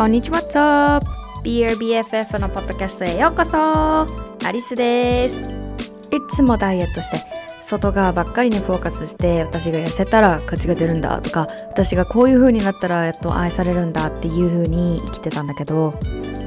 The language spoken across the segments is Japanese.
こんにちは、What's up? BRBFF のポッドキャストへようこそアリスですいつもダイエットして外側ばっかりにフォーカスして私が痩せたら価値が出るんだとか私がこういう風になったらやっと愛されるんだっていう風に生きてたんだけど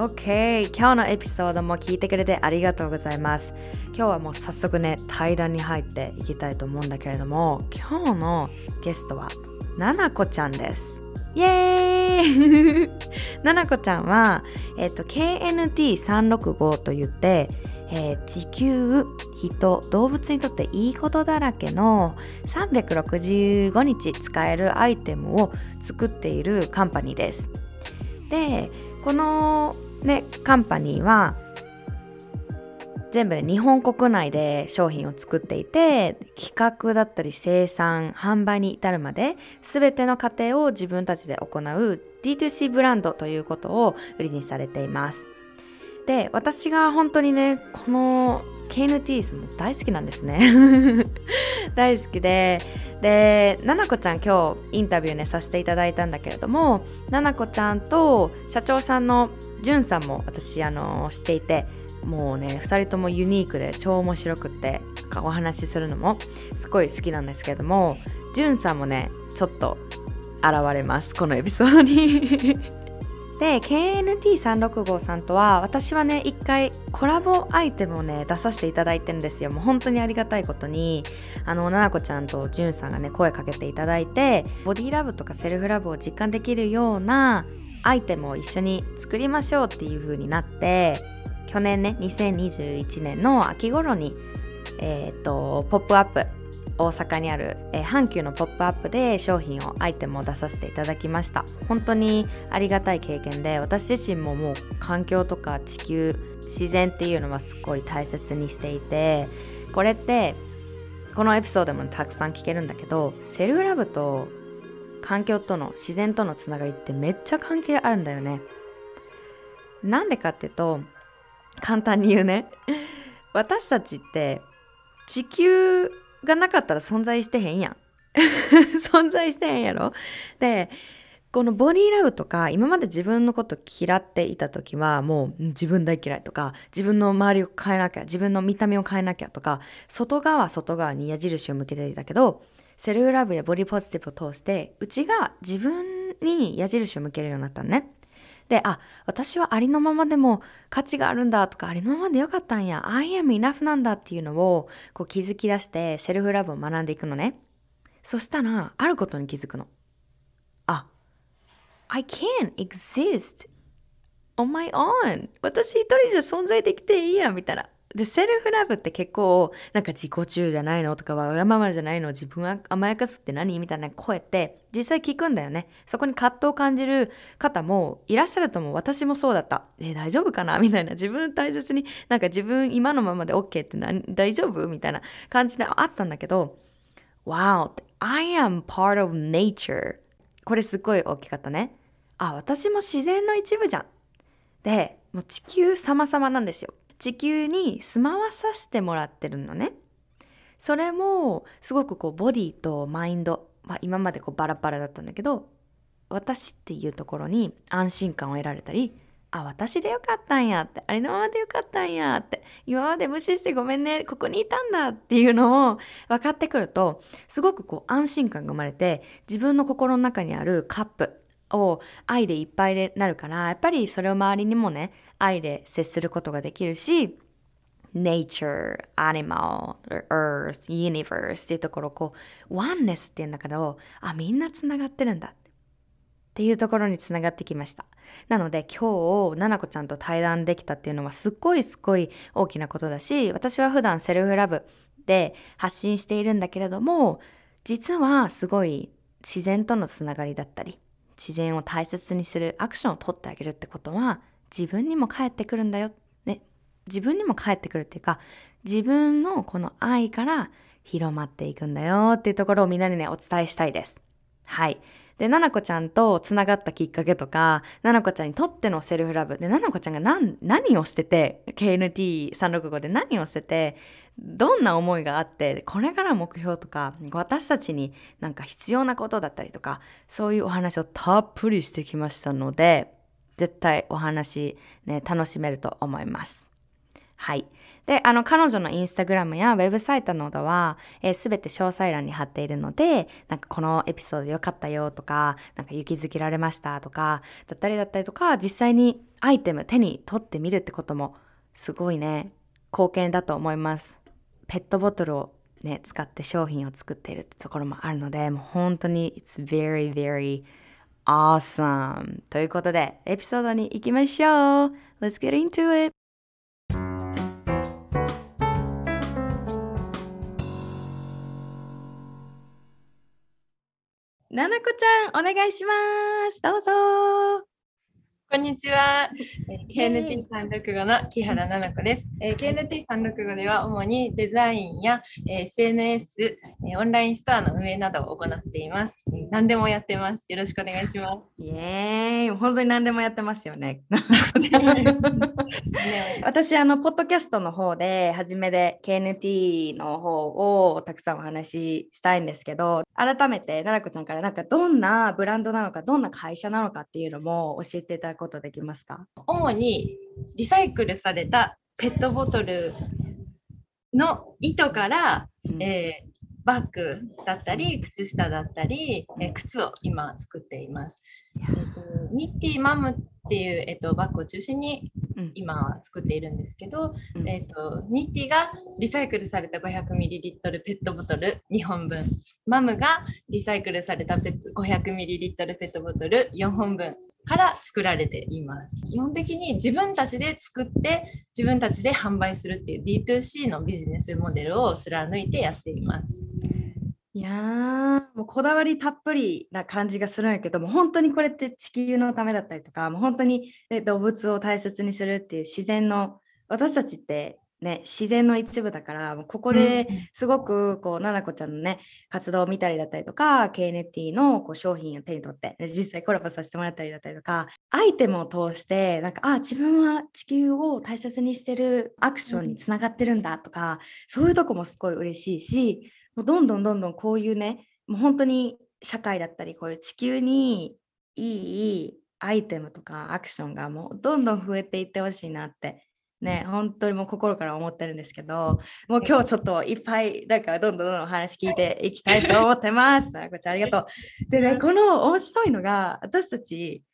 OK 今日のエピソードも聞いてくれてありがとうございます。今日はもう早速ね対談に入っていきたいと思うんだけれども今日のゲストはななこちゃんです。イエーイななこちゃんは、えっと KNT365 と言ってえー、地球人動物にとっていいことだらけの365日使えるアイテムを作っているカンパニーです。でこのねカンパニーは全部で日本国内で商品を作っていて企画だったり生産販売に至るまで全ての過程を自分たちで行う D2C ブランドということを売りにされています。で私が本当にねこの KNTs も大好きなんですね。大好きででななこちゃん今日インタビューねさせていただいたんだけれどもななこちゃんと社長さんのじゅんさんも私あの知っていてもうね2人ともユニークで超面白くってお話しするのもすごい好きなんですけれどもじゅんさんもねちょっと現れますこのエピソードに。で KNT365 さんとは私はね一回コラボアイテムをね出させていただいてるんですよ。もう本当にありがたいことに。あのななこちゃんとじゅんさんがね声かけていただいてボディラブとかセルフラブを実感できるようなアイテムを一緒に作りましょうっていう風になって去年ね2021年の秋頃にえっ、ー、とポップアップ大阪にある、えー、阪急のポップアップで商品をアイテムを出させていただきました。本当にありがたい経験で私自身ももう環境とか地球自然っていうのはすごい大切にしていてこれってこのエピソードでもたくさん聞けるんだけどセルフラブと環境との自然とのつながりってめっちゃ関係あるんだよね。なんでかっていうと簡単に言うね。私たちって地球がなかったら存在してへんやん。存在してへんやろ？で、このボディーラブとか今まで自分のこと嫌っていた時はもう自分大嫌いとか自分の周りを変えなきゃ自分の見た目を変えなきゃとか外側外側に矢印を向けていたけどセルフラブやボディポジティブを通して内が自分に矢印を向けるようになったのね。で、あ、私はありのままでも価値があるんだとか、ありのままでよかったんや、I am enough なんだっていうのをこう気づき出してセルフラブを学んでいくのね。そしたら、あることに気づくの。あ、I can exist on my own. 私一人じゃ存在できていいや、みたいな。で、セルフラブって結構、なんか自己中じゃないのとか、わがままじゃないの自分は甘やかすって何？みたいな声って実際聞くんだよね。そこに葛藤を感じる方もいらっしゃると思う。私もそうだった。え、大丈夫かな？みたいな。自分大切に、なんか自分今のままで OK って何？大丈夫？みたいな感じであったんだけど、Wow! I am part of nature. これすごい大きかったね。あ、私も自然の一部じゃん。で、もう地球様々なんですよ。地球に住まわさせてもらってるのね。それもすごくこうボディとマインド、まあ、今までこうバラバラだったんだけど私っていうところに安心感を得られたりあ私でよかったんやってありのままでよかったんやって今まで無視してごめんねここにいたんだっていうのを分かってくるとすごくこう安心感が生まれて自分の心の中にあるカップを愛でいっぱいでなるからやっぱりそれを周りにもね愛で接することができるし nature, animal, earth, universe っていうところこう oneness っていうんだけどあみんなつながってるんだって。いうところにつながってきました。なので今日ななこちゃんと対談できたっていうのはすっごいすっごい大きなことだし私は普段セルフラブで発信しているんだけれども実はすごい自然とのつながりだったり自然を大切にするアクションを取ってあげるってことは自分にも返ってくるんだよ、ね、自分にも返ってくるっていうか自分のこの愛から広まっていくんだよっていうところをみんなにねお伝えしたいです。はい。で、ななこちゃんとつながったきっかけとか、ななこちゃんにとってのセルフラブ。で、ななこちゃんが何何をしてて、KNT365 で何をしてて、どんな思いがあって、これから目標とか、私たちになんか必要なことだったりとか、そういうお話をたっぷりしてきましたので、絶対お話ね、楽しめると思います。はい。で、あの、彼女のインスタグラムやウェブサイトなどは、す、え、べ、て詳細欄に貼っているので、なんかこのエピソード良かったよとか、なんか勇気づけられましたとか、だったりだったりとか、実際にアイテム手に取ってみるってことも、すごいね、貢献だと思います。ペットボトルをね、使って商品を作っているってところもあるので、もう本当に It's very, very awesome! ということで、エピソードに行きましょう !Let's get into it! ななこちゃん、お願いします。どうぞ。こんにちは。KNT365 の木原奈々子です。KNT365 では主にデザインや SNS、オンラインストアの運営などを行っています。何でもやってます。よろしくお願いします。イエーイ本当に何でもやってますよね。私、あの、ポッドキャストの方で、初めで KNT の方をたくさんお話ししたいんですけど、改めて奈々子ちゃんからなんかどんなブランドなのか、どんな会社なのかっていうのも教えていただくことできますか？主にリサイクルされたペットボトルの糸から、うん、えー、バッグだったり靴下だったり、えー、靴を今作っています。えー。と、ニッティマムっていう、えーと、バッグを中心に今は作っているんですけど、うん、えーと、ニッティがリサイクルされた 500ml ペットボトル2本分。マムがリサイクルされた 500ml ペットボトル4本分から作られています。基本的に自分たちで作って自分たちで販売するっていう D2C のビジネスモデルを貫いてやっていますいやーもうこだわりたっぷりな感じがするんやけども本当にこれって地球のためだったりとかもう本当に、ね、動物を大切にするっていう自然の私たちってね、自然の一部だからここですごくこう、ななこちゃんのね活動を見たりだったりとか KNT のこう商品を手に取って実際コラボさせてもらったりだったりとかアイテムを通してなんかあ自分は地球を大切にしてるアクションにつながってるんだとか、そういうとこもすごい嬉しいしもうどんどんどんどんこういうねもう本当に社会だったりこういう地球にいいアイテムとかアクションがもうどんどん増えていってほしいなってね、本当にもう心から思ってるんですけど、もう今日ちょっといっぱい、なんかどんどんどんどん話聞いていきたいと思ってます。こちらありがとう。でね、この面白いのが、私たち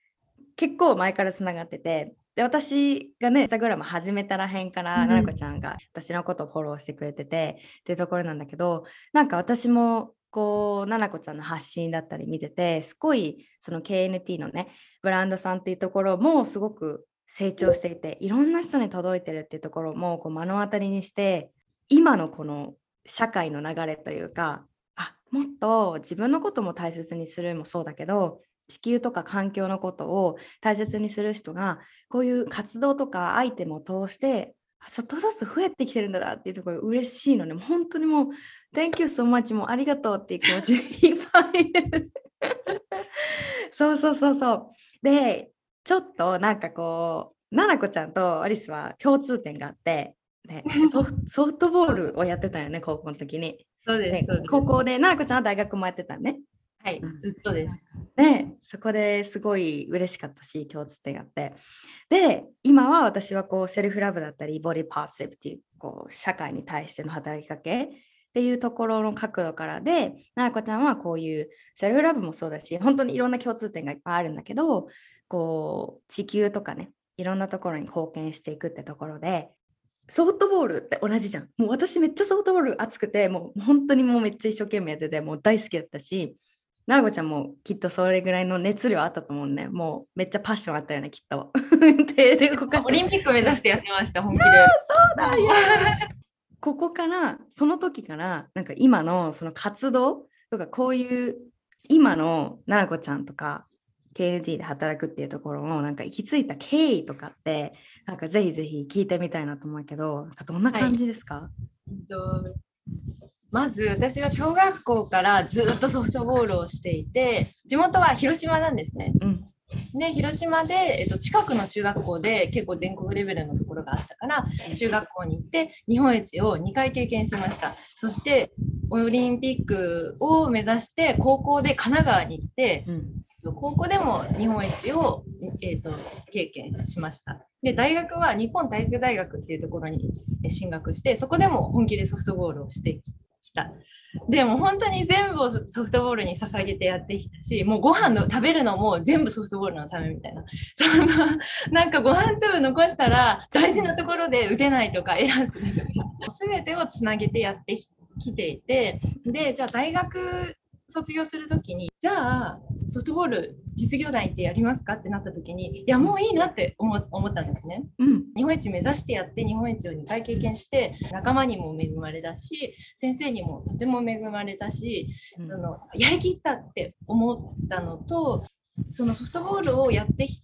結構前からつながってて、で私がね、インスタグラム始めたらへんから、ななこちゃんが私のことをフォローしてくれててっていうところなんだけど、なんか私もこう、ななこちゃんの発信だったり見てて、すごいその KNT のね、ブランドさんっていうところもすごく成長していていろんな人に届いてるっていうところもこう目の当たりにして今のこの社会の流れというかあもっと自分のことも大切にするもそうだけど地球とか環境のことを大切にする人がこういう活動とかアイテムを通してちょっとずつ増えてきてるんだなっていうところ嬉しいので、ね、本当にもう Thank you so much もありがとうっていう気持ちいっぱいですそうそうそうそうでちょっとなんかこう、ななこちゃんとアリスは共通点があって、ね、ソソフトボールをやってたよね、高校の時に。そうです、ね、高校で、ななこちゃんは大学もやってたね。はい、ずっとです。で、そこですごい嬉しかったし、共通点があって。で、今は私はこうセルフラブだったり、ボディパーセプっていうこう社会に対しての働きかけっていうところの角度からで、ななこちゃんはこういうセルフラブもそうだし、本当にいろんな共通点がいっぱいあるんだけど、こう地球とかねいろんなところに貢献していくってところでソフトボールって同じじゃん。もう私めっちゃソフトボール熱くて、もう本当にもうめっちゃ一生懸命やってて、もう大好きだったし、なごちゃんもきっとそれぐらいの熱量あったと思うね。もうめっちゃパッションあったよね、きっと。手で動かオリンピック目指してやってました、本気で。そうだよ。ここから、その時から、なんか今のその活動とか、こういう今のななこちゃんとか、KNT で働くっていうところのなんか行き着いた経緯とかって、なんかぜひぜひ聞いてみたいなと思うけど、どんな感じですか、えっとまず私は小学校からずっとソフトボールをしていて地元は広島なんですね。うん。で広島で、えっと、近くの中学校で結構全国レベルのところがあったから中学校に行って日本一を2回経験しましたそしてオリンピックを目指して高校で神奈川に来てうん。高校でも日本一を、えー、と経験しました。で大学は日本体育大学っていうところにえ進学してそこでも本気でソフトボールをしてきた。でも本当に全部をソフトボールに捧げてやってきたしもうご飯の食べるのも全部ソフトボールのためみたいなそのなんかご飯粒残したら大事なところで打てないとかエラーするとか全てをつなげてやってきていてでじゃあ大学卒業するときにじゃあソフトボール実業団行ってやりますかってなった時にいやもういいなって思思ったんですね。うん。日本一目指してやって日本一を2回経験して仲間にも恵まれたし先生にもとても恵まれたしそのやりきったって思ったのとそのソフトボールをやってき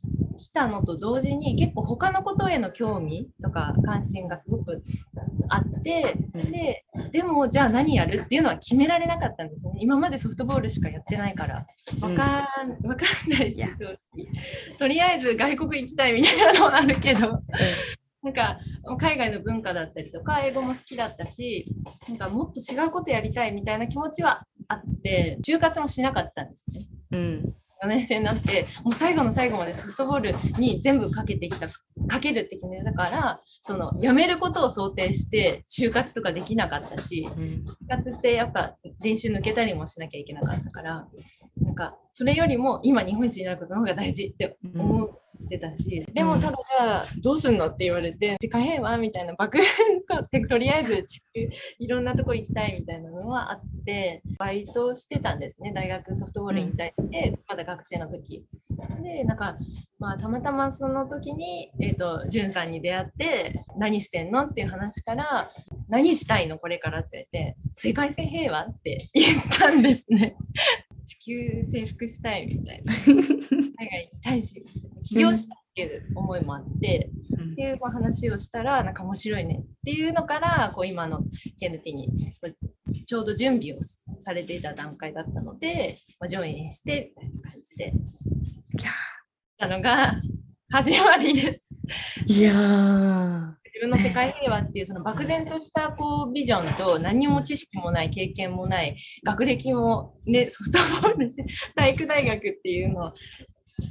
たのと同時に結構他のことへの興味とか関心がすごくあってででもじゃあ何やるっていうのは決められなかったんですね。今までソフトボールしかやってないから。わかん,、わかんないしとりあえず外国行きたいみたいなのはあるけど。なんか海外の文化だったりとか英語も好きだったしなんかもっと違うことやりたいみたいな気持ちはあって就活もしなかったんですね。うん。4年生になってもう最後の最後までソフトボールに全部かけてきたかけるって決めたからその辞めることを想定して就活とかできなかったしうん。就活ってやっぱ練習抜けたりもしなきゃいけなかったからなんかそれよりも今日本一になることの方が大事って思ってたし、でもただじゃあどうすんのって言われて世界平和みたいな爆ととりあえず地球いろんなとこ行きたいみたいなのはあってバイトをしてたんですね大学ソフトボール引退して、まだ学生の時。でなんかまあたまたまその時にえっ、とじゅんさんに出会って何してんのっていう話から何したいのこれからって言われて世界線平和って言ったんですね地球征服したいみたいな 海外行きたいし起業したいっていう思いもあって、っていうまあ話をしたらなんか面白いねっていうのからこう今の KNT にちょうど準備をされていた段階だったので、まあ、ジョインしてみたいな感じでたのが始まりです。いやー。自分の世界平和っていうその漠然としたこうビジョンと何にも知識もない経験もない学歴もね ソフトボールで体育大学っていうのを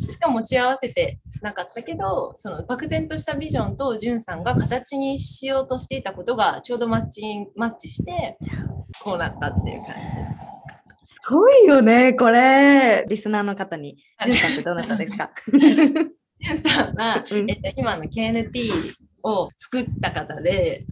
しか持ち合わせてなかったけどその漠然としたビジョンとじゅんさんが形にしようとしていたことがちょうどマッチンマッチしてこうなったっていう感じです。すごいよね、これ。リスナーの方に、ジュンさんってどなたですか？じゅんさんは、うんえっと、今の KNT を作った方で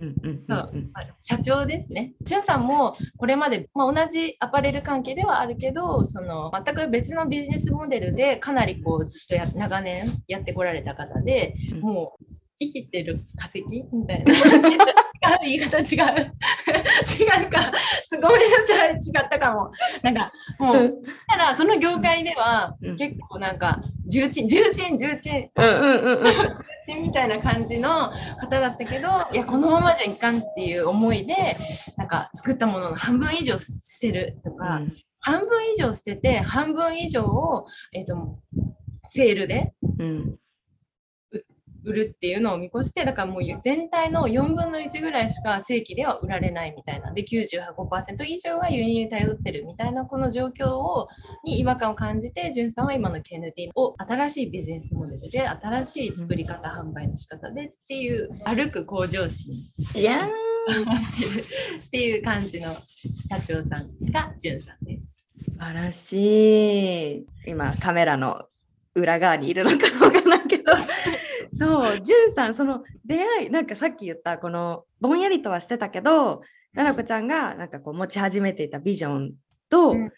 社長ですね。じゅんさんもこれまで、まあ、同じアパレル関係ではあるけどその全く別のビジネスモデルでかなりこうずっとや長年やってこられた方でうんもう生きてる化石みたいな。言い方違う。違うか。すごめんなさい。違ったかも。なんかもう、ただその業界ではうん結構なんか重鎮、重鎮、重鎮、うんうんうんうん。みたいな感じの方だったけどいやこのままじゃいかんっていう思いでなんか作ったものの半分以上捨てるとか、半分以上捨てて半分以上を、えー、とセールでうん売るっていうのを見越してだからもう全体の4分の1ぐらいしか正規では売られないみたいなで95%以上が輸入に頼ってるみたいなこの状況をに違和感を感じてじゅんさんは今の KNT を新しいビジネスモデルで新しい作り方、販売の仕方でっていう歩く向上心いや っていう感じの社長さんがじゅんさんです。素晴らしい。今カメラの裏側にいるのかどうかなけど、そう、じゅんさん、その出会い、なんかさっき言った、このぼんやりとはしてたけど、ななこちゃんがなんかこう持ち始めていたビジョンと、うん。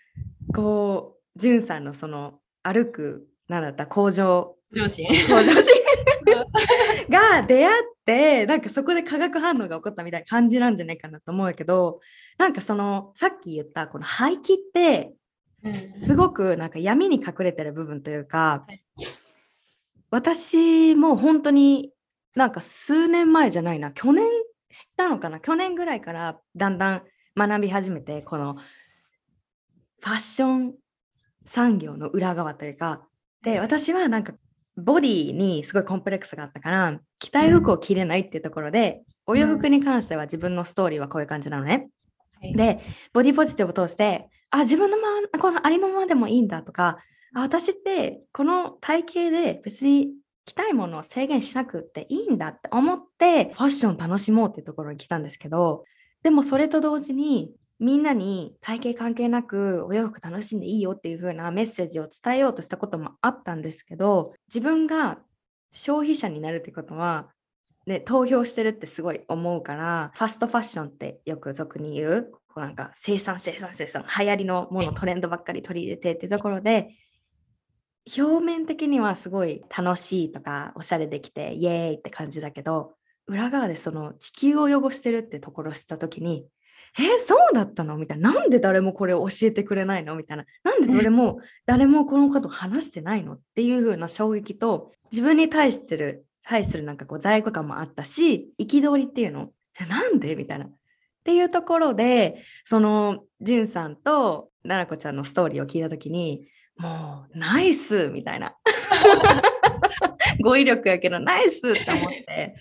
こう、じゅんさんのその歩く、なんだった、工場、両親。工場心。が出会って、なんかそこで化学反応が起こったみたいな感じなんじゃないかなと思うけど、なんかその、さっき言ったこの廃棄って、すごくなんか闇に隠れてる部分というか、はい私も本当になんか数年前じゃないな。去年知ったのかな？去年ぐらいからだんだん学び始めてこのファッション産業の裏側というか。で私はなんかボディにすごいコンプレックスがあったから着たい服を着れないっていうところで、お洋服に関しては自分のストーリーはこういう感じなのね。はい。で、ボディポジティブを通して、あ、自分のまま、このありのままでもいいんだとか、あ私ってこの体型で別に着たいものを制限しなくっていいんだって思って、ファッション楽しもうっていうところに来たんですけど、でもそれと同時に、みんなに体型関係なくお洋服楽しんでいいよっていう風なメッセージを伝えようとしたこともあったんですけど自分が消費者になるってことは、ね、投票してるってすごい思うからファストファッションってよく俗に言うなんか生産生産生産流行りのものトレンドばっかり取り入れてっていうところで表面的にはすごい楽しいとかおしゃれできてイエーイって感じだけど裏側でその地球を汚してるってところを知った時にえーそうだったの？みたいな。なんで誰もこれを教えてくれないの？みたいな。なんで誰も、誰もこのことを話してないの？っていう風な衝撃と、自分に対する、対するなんかこう罪悪感もあったし、憤りっていうのえなんで？みたいな。っていうところで、その、んさんとななこちゃんのストーリーを聞いたときに、もう、ナイスみたいな。語彙力やけど、ナイスって思って。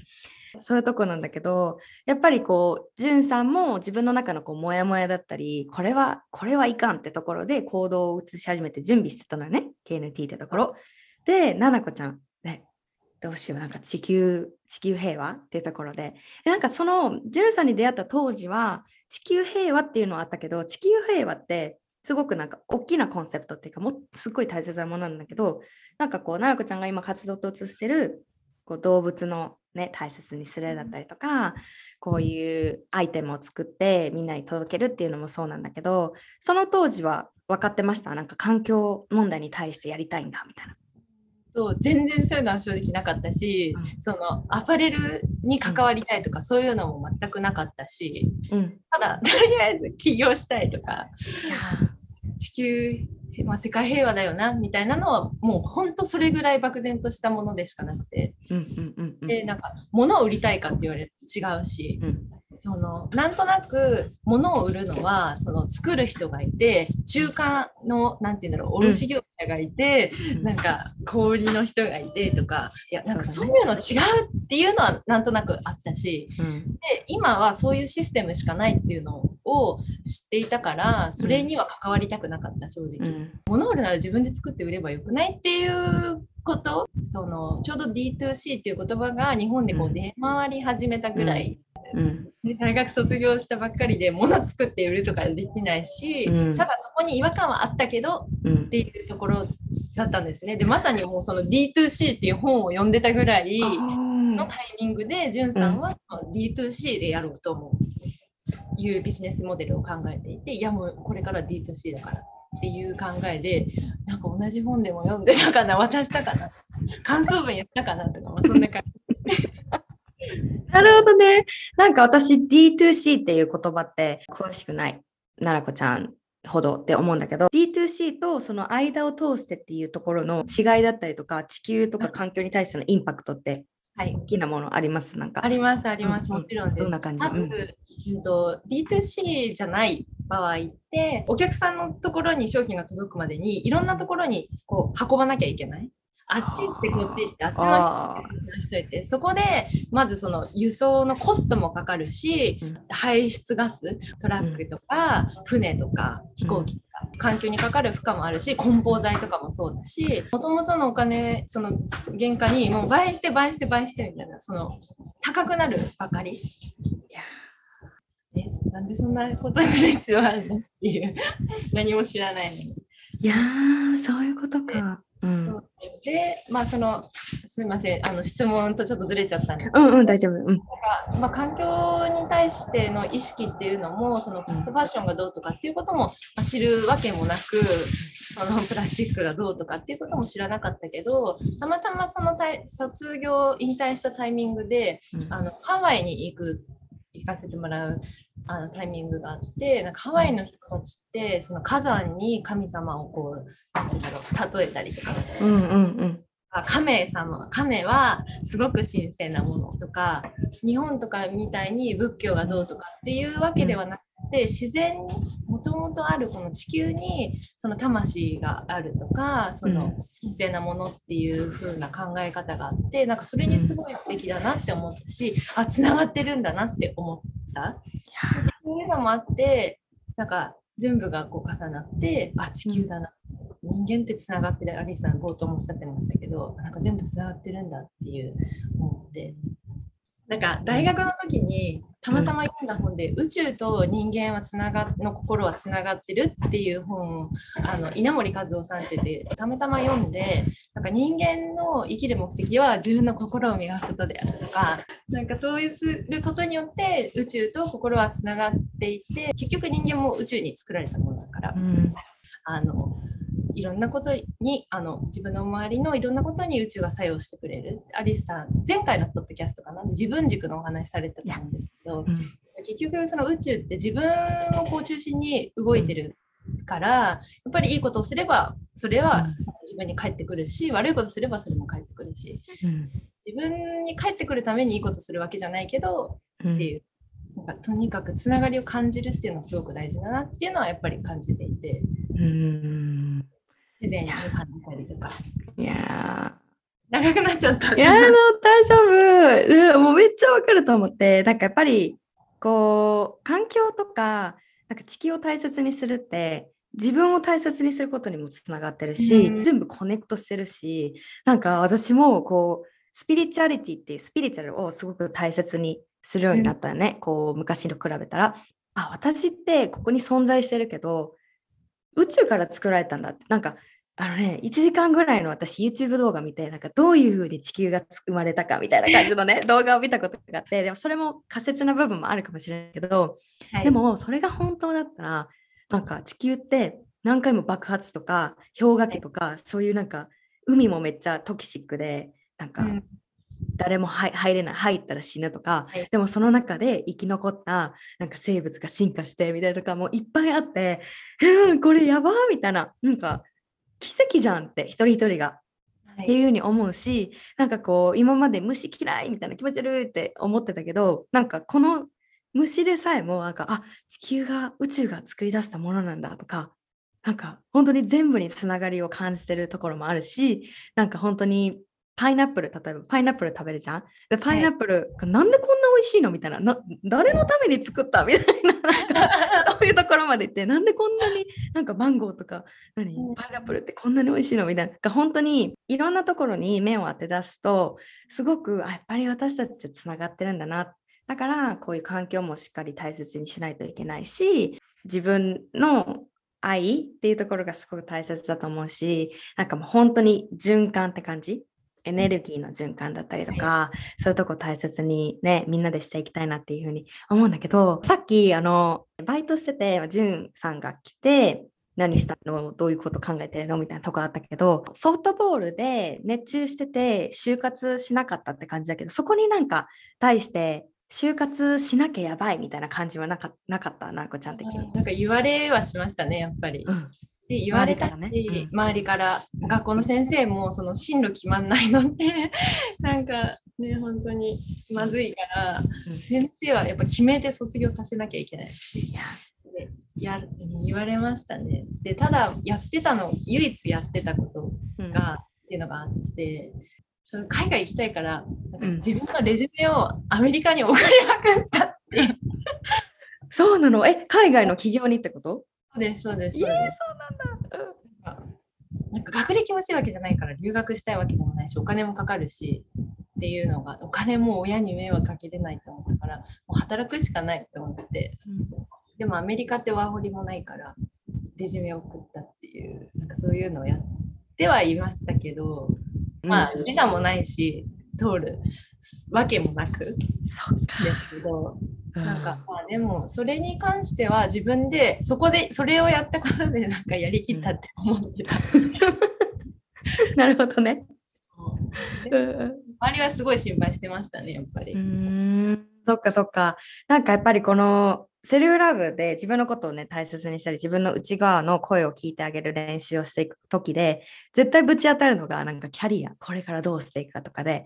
そういうとこなんだけど、やっぱりこう、じゅんさんも自分の中のこう、モヤモヤだったり、これは、これはいかんってところで行動を移し始めて準備してたのよね。KNT ってところ。で、ななこちゃん、ね、どうしよう、なんか地球、地球平和っていうところで。でなんかその、じゅんさんに出会った当時は、地球平和っていうのはあったけど、地球平和って、すごくなんか大きなコンセプトっていうか、もうすっごい大切なものなんだけど、なんかこう、ななこちゃんが今活動と移してる、こう動物のね、大切にするだったりとか、こういうアイテムを作ってみんなに届けるっていうのもそうなんだけど、その当時は分かってました？なんか環境問題に対してやりたいんだみたいな。そう全然そういうのは正直なかったし、うんそのアパレルに関わりたいとか、そういうのも全くなかったしうん。ただとりあえず起業したいとか地球、まあ、世界平和だよなみたいなのはもうほんとそれぐらい漠然としたものでしかなくて。ーうんうんうんうん。でなんか物を売りたいかって言われると違うし。うん。そのなんとなく物を売るのはその作る人がいて中間のなんて言うんだろう卸業者がいて、なんか小売りの人がいてとか。いやなんかそういうの違うっていうのはなんとなくあったし。うん。で今はそういうシステムしかないっていうのを知っていたからそれには関わりたくなかった正直。うん。物を売るなら自分で作って売ればよくないっていうこと？そのちょうど D2C っていう言葉が日本でこううん。出回り始めたぐらい、うん。ね大学卒業したばっかりで物作って売るとかできないし、うん。ただそこに違和感はあったけどうん。っていうところだったんですね。でまさにもうその D2C っていう本を読んでたぐらいのタイミングで、んさんは D2C でやろうと思ういうビジネスモデルを考えていて、いやもうこれから D2C だからっていう考えで、なんか同じ本でも読んでたかな、渡したかな、感想文言ったかなとか、まあ、そんな感じ。なるほどね。なんか私 D2C っていう言葉って詳しくない奈々子ちゃんほどって思うんだけど D2C とその間を通してっていうところの違いだったりとか地球とか環境に対してのインパクトってはい。大きなものあります？なんか。あります、あります、うんもちろんです。どんな感じまず、うんうんと D2C じゃない場合って、お客さんのところに商品が届くまでに、いろんなところにこう運ばなきゃいけない？あっちってこっちって、あっちの人ってこっちの人って、そこでまずその輸送のコストもかかるし、うん。排出ガス、トラックとか、船とか、飛行機環境にかかる負荷もあるし、梱包材とかもそうだし、もともとのお金、その原価にもう倍して倍して倍してみたいな、その高くなるばかり。いやえ、なんでそんなことする必要あるのっていう、何も知らないのに。いやーそういうことかうん。でまあそのすみませんあの質問とちょっとずれちゃったんで。すけうんうん大丈夫。うん。ど、まあ、環境に対しての意識っていうのもそのファストファッションがどうとかっていうこともまあ知るわけもなくそのプラスチックがどうとかっていうことも知らなかったけどたまたまその卒業引退したタイミングでうん。あのハワイに行く行かせてもらうあのタイミングがあってなんかハワイの人たちってその火山に神様をこうなんて言うんだろう例えたりとか。うんうんうん。あ亀様。亀はすごく神聖なものとか日本とかみたいに仏教がどうとかっていうわけではなくて自然にもともとあるこの地球にその魂があるとかその神聖なものっていう風な考え方があってなんかそれにすごい素敵だなって思ったしあつながってるんだなって思った。そういうのもあってなんか全部がこう重なってあ地球だな、人間ってつながってる。アリスさん冒頭もおっしゃってましたけどなんか全部つながってるんだっていう思ってなんか大学の時にたまたま読んだ本で、宇宙と人間はつながの心はつながってるっていう本をあの稲森和夫さんっててたまたま読んでなんか人間の生きる目的は自分の心を磨くことであるとかなんかそういうすることによって宇宙と心はつながっていて結局人間も宇宙に作られたものだから、うん。あのいろんなことにあの自分の周りのいろんなことに宇宙が作用してくれる。アリスさん前回のポッドキャストかな？自分軸のお話されてたんですけどうん。結局その宇宙って自分をこう中心に動いてるからやっぱりいいことをすればそれはうん。自分に返ってくるし悪いことすればそれも返ってくるしうん。自分に返ってくるためにいいことするわけじゃないけどうん。っていう、なんかとにかくつながりを感じるっていうのはすごく大事だなっていうのはやっぱり感じていて。うん自然に感じたりとか。いや長くなっちゃった。ーいやあの大丈夫。うんもうめっちゃわかると思って。なんかやっぱりこう環境とかなんか地球を大切にするって自分を大切にすることにもつながってるし、うん。全部コネクトしてるしなんか私もこうスピリチュアリティっていうスピリチュアルをすごく大切にするようになったよね、こう昔と比べたら。あ私ってここに存在してるけど宇宙から作られたんだって。なんかあのね1時間ぐらいの私 YouTube 動画見てなんかどういう風に地球が生まれたかみたいな 感じのね動画を見たことがあってでもそれも仮説な部分もあるかもしれないけどはい。でもそれが本当だったらなんか地球って何回も爆発とか氷河期とかそういうなんか海もめっちゃトキシックでなんかうん。誰も入入れない入ったら死ぬとか、はい。でもその中で生き残ったなんか生物が進化してみたいなとかもいっぱいあってうんこれやばーみたいななんか奇跡じゃんって一人一人が。はい。っていうふうに思うしなんかこう今まで虫嫌いみたいな気持ち悪いって思ってたけどなんかこの虫でさえもなんかあ地球が宇宙が作り出したものなんだとかなんか本当に全部につながりを感じてるところもあるしなんか本当にパイナップル例えばパイナップル食べるじゃん？でパイナップルがなんでこんな美味しいの？みたいな。な誰のために作った？みたいな そういうところまで行って。なんでこんなになんかマンゴーとか何？うん。パイナップルってこんなに美味しいの？みたいな。が本当にいろんなところに目を当て出すとすごくあやっぱり私たちってつながってるんだな。だからこういう環境もしっかり大切にしないといけないし自分の愛っていうところがすごく大切だと思うしなんかもう本当に循環って感じエネルギーの循環だったりとか、そういうとこ大切にねみんなでしていきたいなっていうふうに思うんだけどさっきあのバイトしててじゅんさんが来て何したの？どういうこと考えてるの？みたいなとこあったけどソフトボールで熱中してて就活しなかったって感じだけどそこになんか対して就活しなきゃやばいみたいな感じはなかなかった？なこちゃん的に。なんか言われはしましたねやっぱり。うんで言われたし周りからね。うん。周りから学校の先生もその進路決まんないので なんかね本当にまずいからうん。先生はやっぱ決めて卒業させなきゃいけないしいや。言われましたね。でただやってたの唯一やってたことうん。がっていうのがあってその海外行きたいからなんかうん。自分のレジュメをアメリカに送りまくったって。そうなの？え海外の企業にってこと？そうですそうです。いやそうなんだ。うん。なんか学歴欲しいわけじゃないから留学したいわけでもないしお金もかかるしっていうのがお金も親に迷惑かけれないと思ったからもう働くしかないと思って。でもアメリカってワーホリもないからレジュメを送ったっていうなんかそういうのをやっってはいましたけど、まあビザもないし通るわけもなくですけど。なんか、まあ、でもそれに関しては自分でそこでそれをやったことでなんかやりきったって思ってた。なるほどね。周りはすごい心配してましたね、やっぱり。うんそっかそっか。なんかやっぱりこのセルフラブで自分のことをね大切にしたり自分の内側の声を聞いてあげる練習をしていく時で絶対ぶち当たるのがなんかキャリアこれからどうしていくかとかで。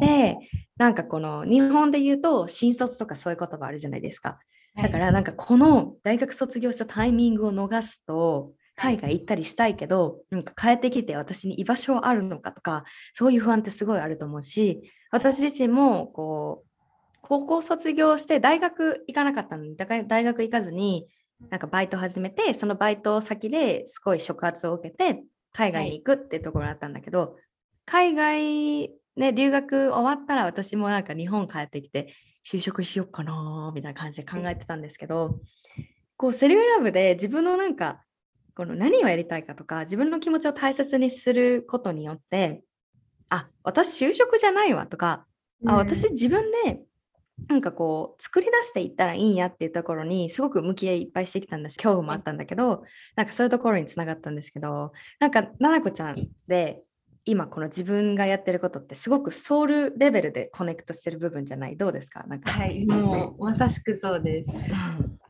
でなんかこの日本で言うと新卒とかそういう言葉あるじゃないですか。だからなんかこの大学卒業したタイミングを逃すと海外行ったりしたいけどなんか帰ってきて私に居場所はあるのかとかそういう不安ってすごいあると思うし私自身もこう高校卒業して大学行かなかったのにだから大学行かずになんかバイト始めてそのバイト先ですごい触発を受けて海外に行くってところだったんだけど、はい、海外ね留学終わったら私もなんか日本帰ってきて就職しようかなみたいな感じで考えてたんですけど、こうセルフラブで自分のなんかこの何をやりたいかとか自分の気持ちを大切にすることによってあ私就職じゃないわとか、うん、あ私自分でなんかこう作り出していったらいいんやっていうところにすごく向き合いいっぱいしてきたんです。恐怖もあったんだけどなんかそういうところにつながったんですけどなんかななこちゃんで今この自分がやってることってすごくソウルレベルでコネクトしてる部分じゃない？どうですか？なんか。はいもうまさしくそうです。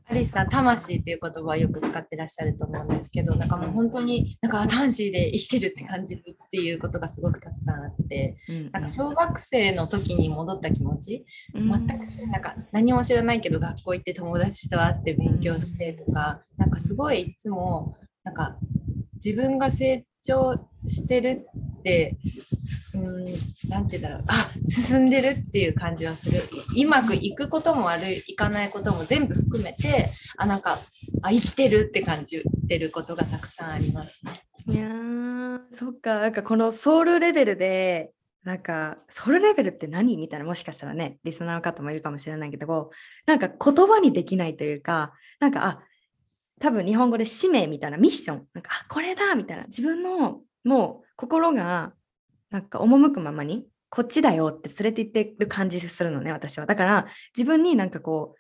アリスさん魂っていう言葉をよく使ってらっしゃると思うんですけどなんかもう本当になんか魂で生きてるって感じるっていうことがすごくたくさんあって、うん、なんか小学生の時に戻った気持ち、うん、全くなんか何も知らないけど学校行って友達と会って勉強してとか、うん、なんかすごいいつもなんか自分が成長してるってうんなんて言うんだろう。あ進んでるっていう感じはする。うまくいくこともあるいかないことも全部含めてあなんかあ生きてるって感じてることがたくさんありますね。いやそっか。なんかこのソウルレベルでなんかソウルレベルって何みたいなもしかしたらねリスナーの方もいるかもしれないけどなんか言葉にできないというかなんかあ多分日本語で使命みたいなミッション。なんかあこれだみたいな。自分のもう心がなんか赴くままにこっちだよって連れて行ってる感じするのね私は。だから自分になんかこう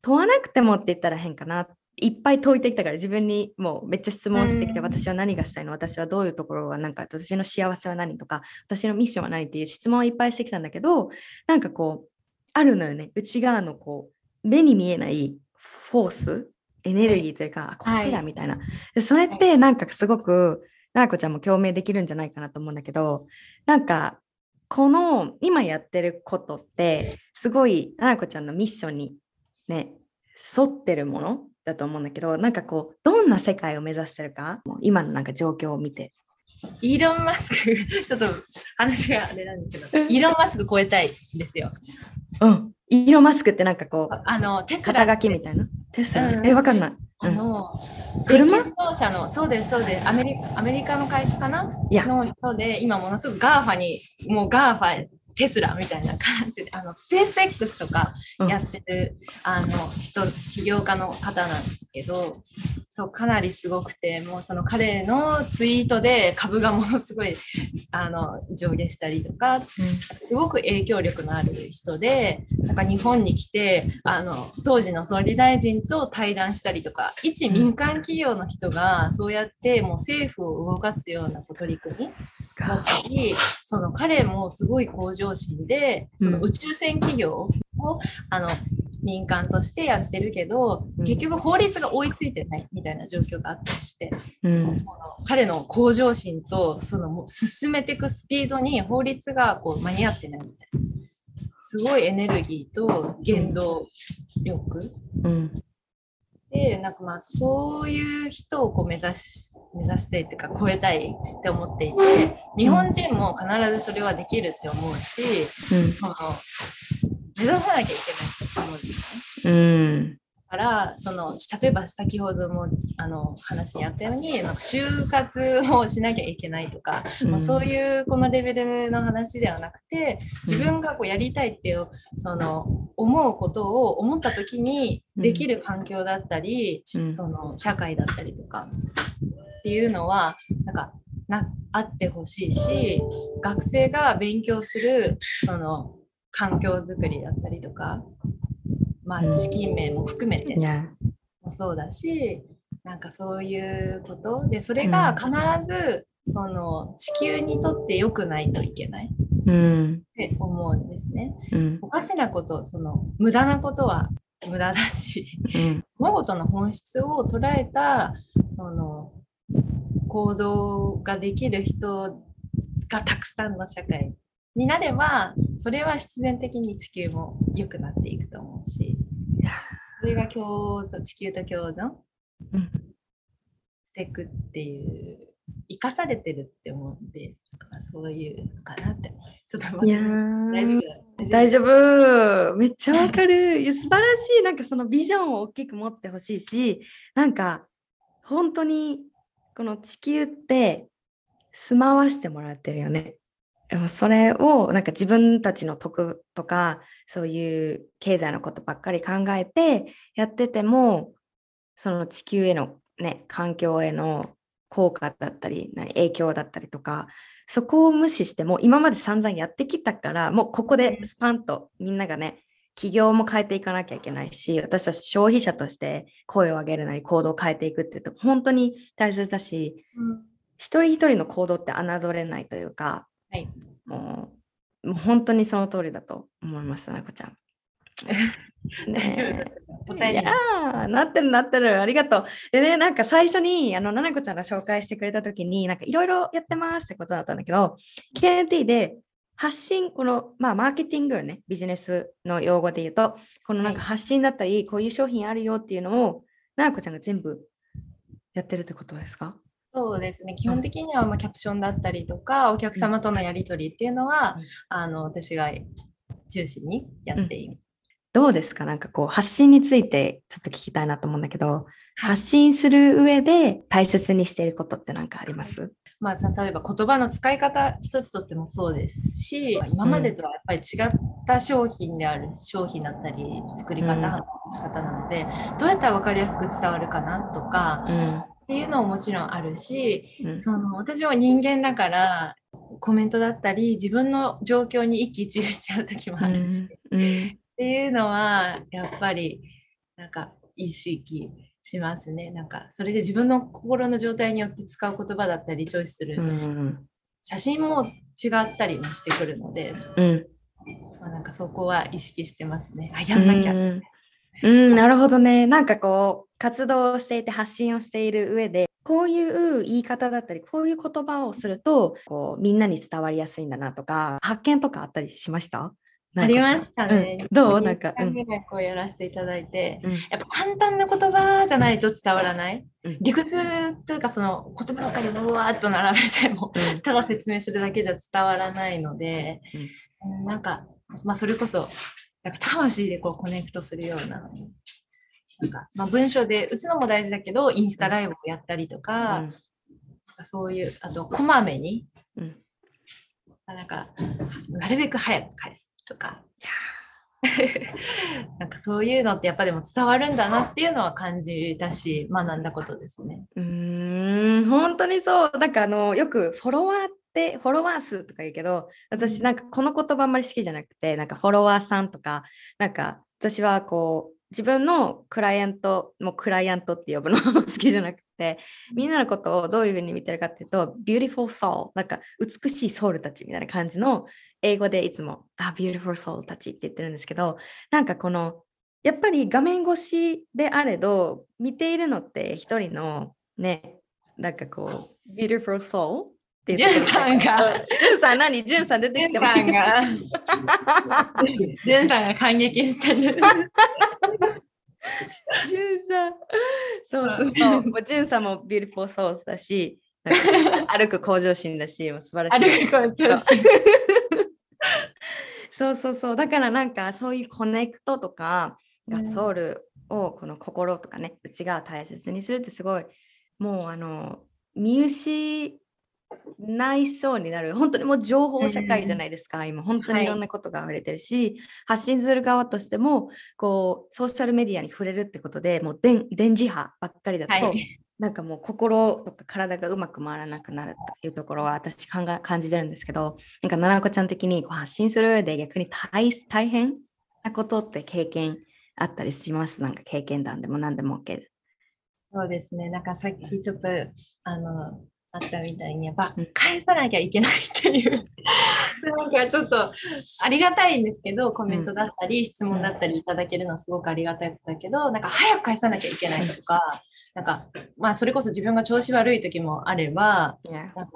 問わなくてもって言ったら変かな。いっぱい解いてきたから自分にもうめっちゃ質問してきて、私は何がしたいの？私はどういうところがなんか私の幸せは何とか私のミッションは何っていう質問をいっぱいしてきたんだけどなんかこうあるのよね。内側のこう目に見えないフォース？エネルギーというか、こっちだみたいな、でそれってなんかすごくななこちゃんも共鳴できるんじゃないかなと思うんだけどなんかこの今やってることってすごいななこちゃんのミッションにね沿ってるものだと思うんだけどなんかこうどんな世界を目指してるか今のなんか状況を見て。イーロン・マスクちょっと話があれなんですけど、イーロン・マスク超えたいですよ。うん。イーロン・マスクってなんかこう、あのテスラ肩書きみたいな？テスラ、うん、え、わかんない。あの、車？自動車の、そうです、そうです、アメリカアメリカの会社かな？の人で、今ものすごく GAFA に、もう GAFA テスラみたいな感じであのスペース X とかやってる、うん、あの人起業家の方なんですけどそうかなりすごくてもうその彼のツイートで株がものすごいあの上下したりとか、うん、すごく影響力のある人でなんか日本に来てあの当時の総理大臣と対談したりとか一民間企業の人がそうやってもう政府を動かすような取り組みだったりその彼もすごい向上心でその宇宙船企業を、あの民間としてやってるけど、うん、結局法律が追いついてないみたいな状況があったりして、うん、その彼の向上心とその進めていくスピードに法律がこう間に合ってないみたいなすごいエネルギーと原動力、うん、でなんかまあそういう人をこう目指し目指してっていうか超えたいって思っていて日本人も必ずそれはできるって思うし、その目指さなきゃいけないと思うんですね。うん。から、その、例えば先ほどもあの話にあったように、なんか就活をしなきゃいけないとか、うん、まあ、そういうこのレベルの話ではなくて、自分がこうやりたいっていう、その、思うことを思った時にできる環境だったり、うん、その、社会だったりとかっていうのは、なんか、なあってほしいし学生が勉強するその環境づくりだったりとか、まあ、資金面も含めてもそうだしなんかそういうこと。でそれが必ずその地球にとって良くないといけない。って思うんですね。うん、おかしなことその無駄なことは無駄だし、うん、物事の本質を捉えたその行動ができる人がたくさんの社会になればそれは必然的に地球も良くなっていくと思うしそれが共存地球と共存していくっていう生かされてるって思うんでそういうかなってちょっと待って。大丈夫？大丈夫？めっちゃわかる。素晴らしい。なんかそのビジョンを大きく持ってほしいしなんか本当にこの地球って住まわしてもらってるよね。それをなんか自分たちの得とかそういう経済のことばっかり考えてやっててもその地球へのね環境への効果だったり何影響だったりとかそこを無視しても今まで散々やってきたからもうここでスパンとみんながね企業も変えていかなきゃいけないし、私たち消費者として声を上げるなり行動を変えていくっていうと本当に大切だし、うん、一人一人の行動って侮れないというか、はい、もう もう本当にその通りだと思います、なこちゃん。ね、いやなってるなってるありがとう。でねなんか最初にあのななこちゃんが紹介してくれた時になんかいろいろやってますってことだったんだけど KNT で発信、この、まあ、マーケティングね、ビジネスの用語で言うと、このなんか発信だったり、こういう商品あるよっていうのを、ななこちゃんが全部やってるってことですか？そうですね、基本的にはまあキャプションだったりとか、お客様とのやり取りっていうのは、うん、あの私が中心にやっています。うんどうですか？なんかこう発信についてちょっと聞きたいなと思うんだけど、発信する上で大切にしていることって何かあります？まあ、例えば言葉の使い方一つとってもそうですし今までとはやっぱり違った商品である商品だったり作り方、の仕方なのでどうやったら分かりやすく伝わるかなとか、っていうのももちろんあるし、その私は人間だからコメントだったり自分の状況に一喜一憂しちゃう時もあるし、っていうのはやっぱりなんか意識しますね。なんかそれで自分の心の状態によって使う言葉だったりチョイスする、うん、写真も違ったりもしてくるので、うん、まあ、なんかそこは意識してますね。あやんなきゃ、うんうん、なるほどね。なんかこう活動をしていて発信をしている上でこういう言い方だったりこういう言葉をするとこうみんなに伝わりやすいんだなとか発見とかあったりしました？ありましたね。うん、どう？なんか。ぐらいこうやらせていただいて、うん、やっぱ簡単な言葉じゃないと伝わらない。うん、理屈というかその言葉の中にうわーっと並べても、ただ説明するだけじゃ伝わらないので、なんか、まあ、それこそなんか魂でこうコネクトするような。なんかまあ、文章で打つのも大事だけどインスタライブをやったりとか、そういうあとこまめに、なんかなるべく早く返すとか。なんかそういうのってやっぱでも伝わるんだなっていうのは感じたし学んだことですね。うん本当にそうなんかあのよくフォロワーってフォロワー数とか言うけど私なんかこの言葉あんまり好きじゃなくてなんかフォロワーさんとかなんか私はこう自分のクライアントもクライアントって呼ぶのも好きじゃなくてみんなのことをどういうふうに見てるかっていうと beautiful soul なんか美しいソウルたちみたいな感じの英語でいつも、あ、beautiful soul たちって言ってるんですけど、なんかこの、やっぱり画面越しであれど、見ているのって一人のね、なんかこう、beautiful soul って言ってる。さんが。ジュンさん何？ジュンさん出てきてます。ジュンさんが。ジュンさんが感激してる。ジュンさん。そうそうそう。もうジュンさんも beautiful souls だし、歩く向上心だし、もう素晴らしい。歩く向上心。そうそうそうだからなんかそういうコネクトとかがソウルをこの心とかね内側大切にするってすごいもうあの見失ないそうになる。本当にもう情報社会じゃないですか、うん、今。本当にい。ろんなことが溢れてるし、はい、発信する側としてもこうソーシャルメディアに触れるってことでもう電電磁波ばっかりだと、はい、なんかもう心とか体がうまく回らなくなるというところは私考え感じてるんですけどなんか奈々子ちゃん的にこう発信する上で逆に大大変なことって経験あったりします？なんか経験談でも何でも OK そうですね。なんかさっきちょっと、あの、あったみたいに、やっぱ返さなきゃいけないっていう。なんかちょっとありがたいんですけど、コメントだったり、質問だったりいただけるのはすごくありがたいだけど、なんか早く返さなきゃいけないとか、なんか、まあそれこそ自分が調子悪い時もあれば.なんか、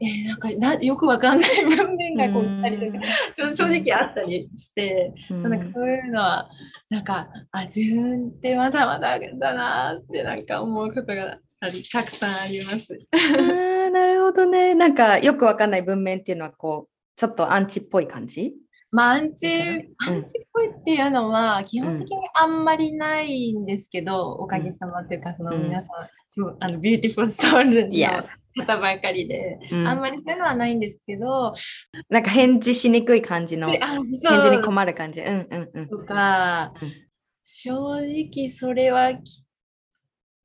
えーなんかなよくわかんない文面がこう来たりとか、ちょっと正直あったりして、うんなんかそういうのは、なんか、あ、自分ってまだまだだなってなんか思うことがたくさんあります。あーなるほどね。なんかよくわかんない文面っていうのはこうちょっとアンチっぽい感じ？まあ、アンチ、うん。アンチっぽいっていうのは、基本的にあんまりないんですけど、おかげさまというか、そのうん皆さん、そうあの Beautiful Soul の方ばかりで、うん。あんまりそういうのはないんですけど、なんか返事しにくい感じの返事に困る感じ。うんうんうん。とか、うん。正直それはき、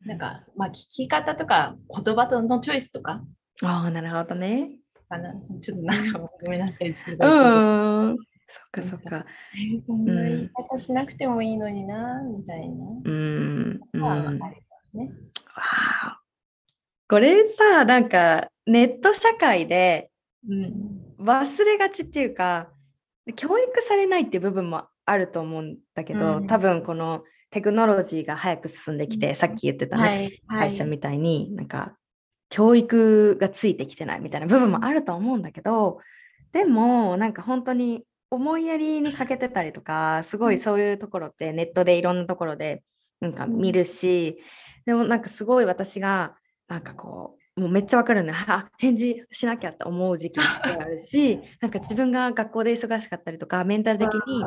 なんか、まあ、聞き方とか、言葉のチョイスとか？ああ、なるほどね。ちょっとなんかごめんなさい。すうん。そっかそっか。えーそんな言い方しなくてもいいのにな、みたいな。うん。あ、これさ、なんかネット社会でうん。忘れがちっていうか、教育されないっていう部分もあると思うんだけど、うん多分このテクノロジーが早く進んできて、うん。さっき言ってたね、はい。はい。会社みたいになんか教育がついてきてないみたいな部分もあると思うんだけどでもなんか本当に思いやりに欠けてたりとかすごいそういうところってネットでいろんなところでなんか見るしでもなんかすごい私がなんかこうもうめっちゃわかるねあ返事しなきゃって思う時期もあるし なんか自分が学校で忙しかったりとかメンタル的に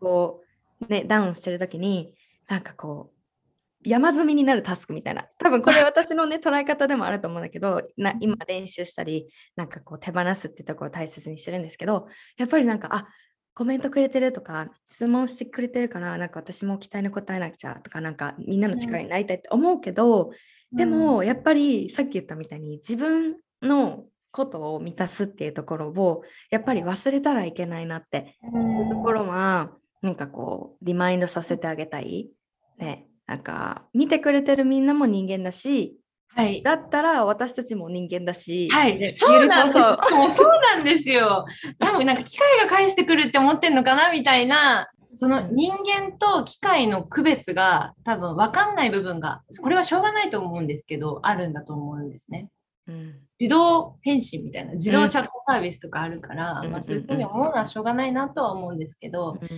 こうねダウンしてる時になんかこう山積みになるタスクみたいな。多分これ私のね捉え方でもあると思うんだけどな今練習したりなんかこう手放すってところを大切にしてるんですけどやっぱりなんかあコメントくれてるとか質問してくれてるからなんか私も期待に応えなくちゃとかなんかみんなの力になりたいって思うけど、でもやっぱりさっき言ったみたいに自分のことを満たすっていうところをやっぱり忘れたらいけないなっていうところはなんかこうリマインドさせてあげたい。ね、なんか見てくれてるみんなも人間だしはい。だったら私たちも人間だし、はいね、そうなんですよ。こそうそうなんですよ。多分なんか機械が返してくるって思ってんのかなみたいな、その人間と機械の区別が多分分かんない部分が、これはしょうがないと思うんですけど、あるんだと思うんですね。そうん自動返信みたいな、自動チャットサービスとかあるから、うんまあそういうふうに思うのはしょうがないなとは思うんですけど、うん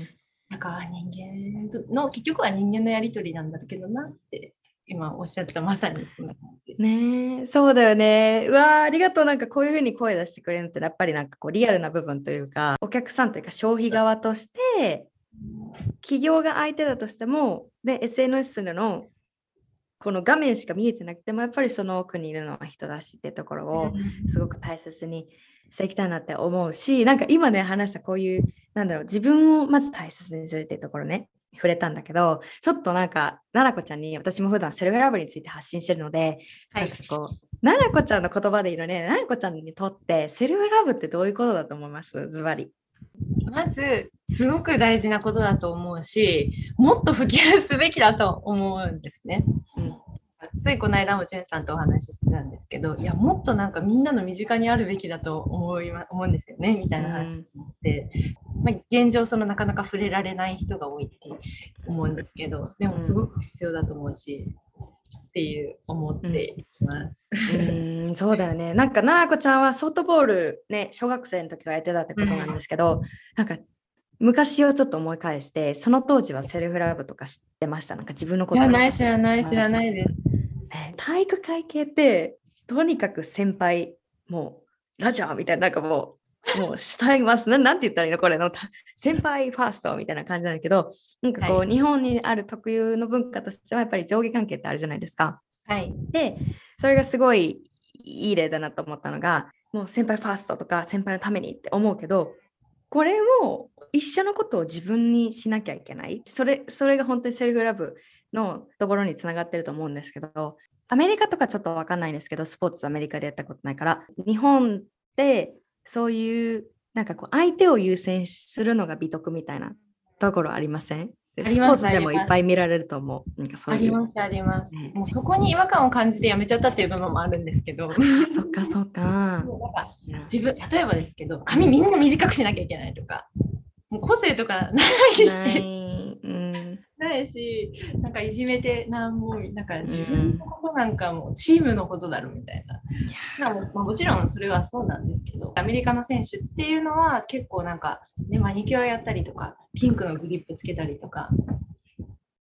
なんか人間との、結局は人間のやりとりなんだけどなって、今おっしゃったまさにそんな感じ。ねえそうだよね。うわーありがとう。なんかこういうふうに声出してくれるのってやっぱりなんかこうリアルな部分というかお客さんというか消費側として企業が相手だとしてもで SNS のこの画面しか見えてなくてもやっぱりその奥にいるのは人だしっていうところをすごく大切にしていきたいなって思うしなんか今ね話したこういうなんだろう自分をまず大切にするっていうところね触れたんだけどちょっとなんか奈々子ちゃんに私も普段セルフラブについて発信してるので、はいなんかこう奈々子ちゃんの言葉でいいのね奈々子ちゃんにとってセルフラブってどういうことだと思います？ズバリ。まず、すごく大事なことだと思うし、もっと普及すべきだと思うんですね。うんついこの間もジュンさんとお話ししてたんですけど、いや、もっとなんかみんなの身近にあるべきだと思いま思うんですよね、みたいな話になって、まあ、現状、そのなかなか触れられない人が多いって思うんですけど、でもすごく必要だと思うし、っていう思っています。うーん。そうだよね。なんか奈々子ちゃんはソフトボールね小学生の時からやってたってことなんですけど、なんか昔をちょっと思い返してその当時はセルフラブとか知ってました？なんか自分のこと知らない、知らない、知らないです。ね体育会系ってとにかく先輩もうラジャーみたいななんかもうもう慕います。ななんて言ったらいいの？これのた先輩ファーストみたいな感じなんだけどなんかこう、は日本にある特有の文化としてはやっぱり上下関係ってあるじゃないですか。はい。でそれがすごいいい例だなと思ったのがもう先輩ファーストとか先輩のためにって思うけどこれを一緒のことを自分にしなきゃいけない。それそれが本当にセルフラブのところにつながってると思うんですけどアメリカとかちょっとわかんないんですけど、スポーツアメリカでやったことないから、日本ってそういうなんかこう相手を優先するのが美徳みたいなところありません？スポーツでもいっぱい見られると思う？なんかそうありますあります、ね、もうそこに違和感を感じてやめちゃったっていう部分もあるんですけど。そっかそっか。自分例えばですけど髪みんな短くしなきゃいけないとかもう個性とかないし。うんないし、なんかいじめてなんも、なんか自分のことなんかもチームのことだろみたいな。うん、まあ、もちろんそれはそうなんですけど、アメリカの選手っていうのは結構なんか、ね、マニキュアやったりとか、ピンクのグリップつけたりとか、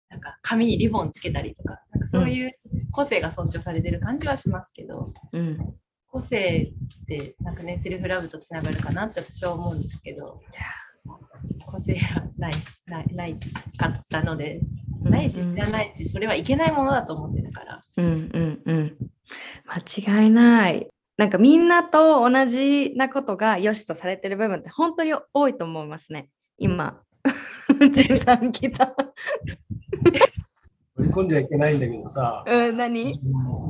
なんか髪にリボンつけたりとか、なんかそういう個性が尊重されてる感じはしますけど、うん、個性ってなんかね、セルフラブとつながるかなって私は思うんですけど。個性がないないないかったので、ないし知らないしそれはいけないものだと思ってるから。うんうんうん間違いない。なんかみんなと同じなことが良しとされてる部分って本当に多いと思いますね。今。13来た。取り込んじゃいけないんだけどさ、うん、何？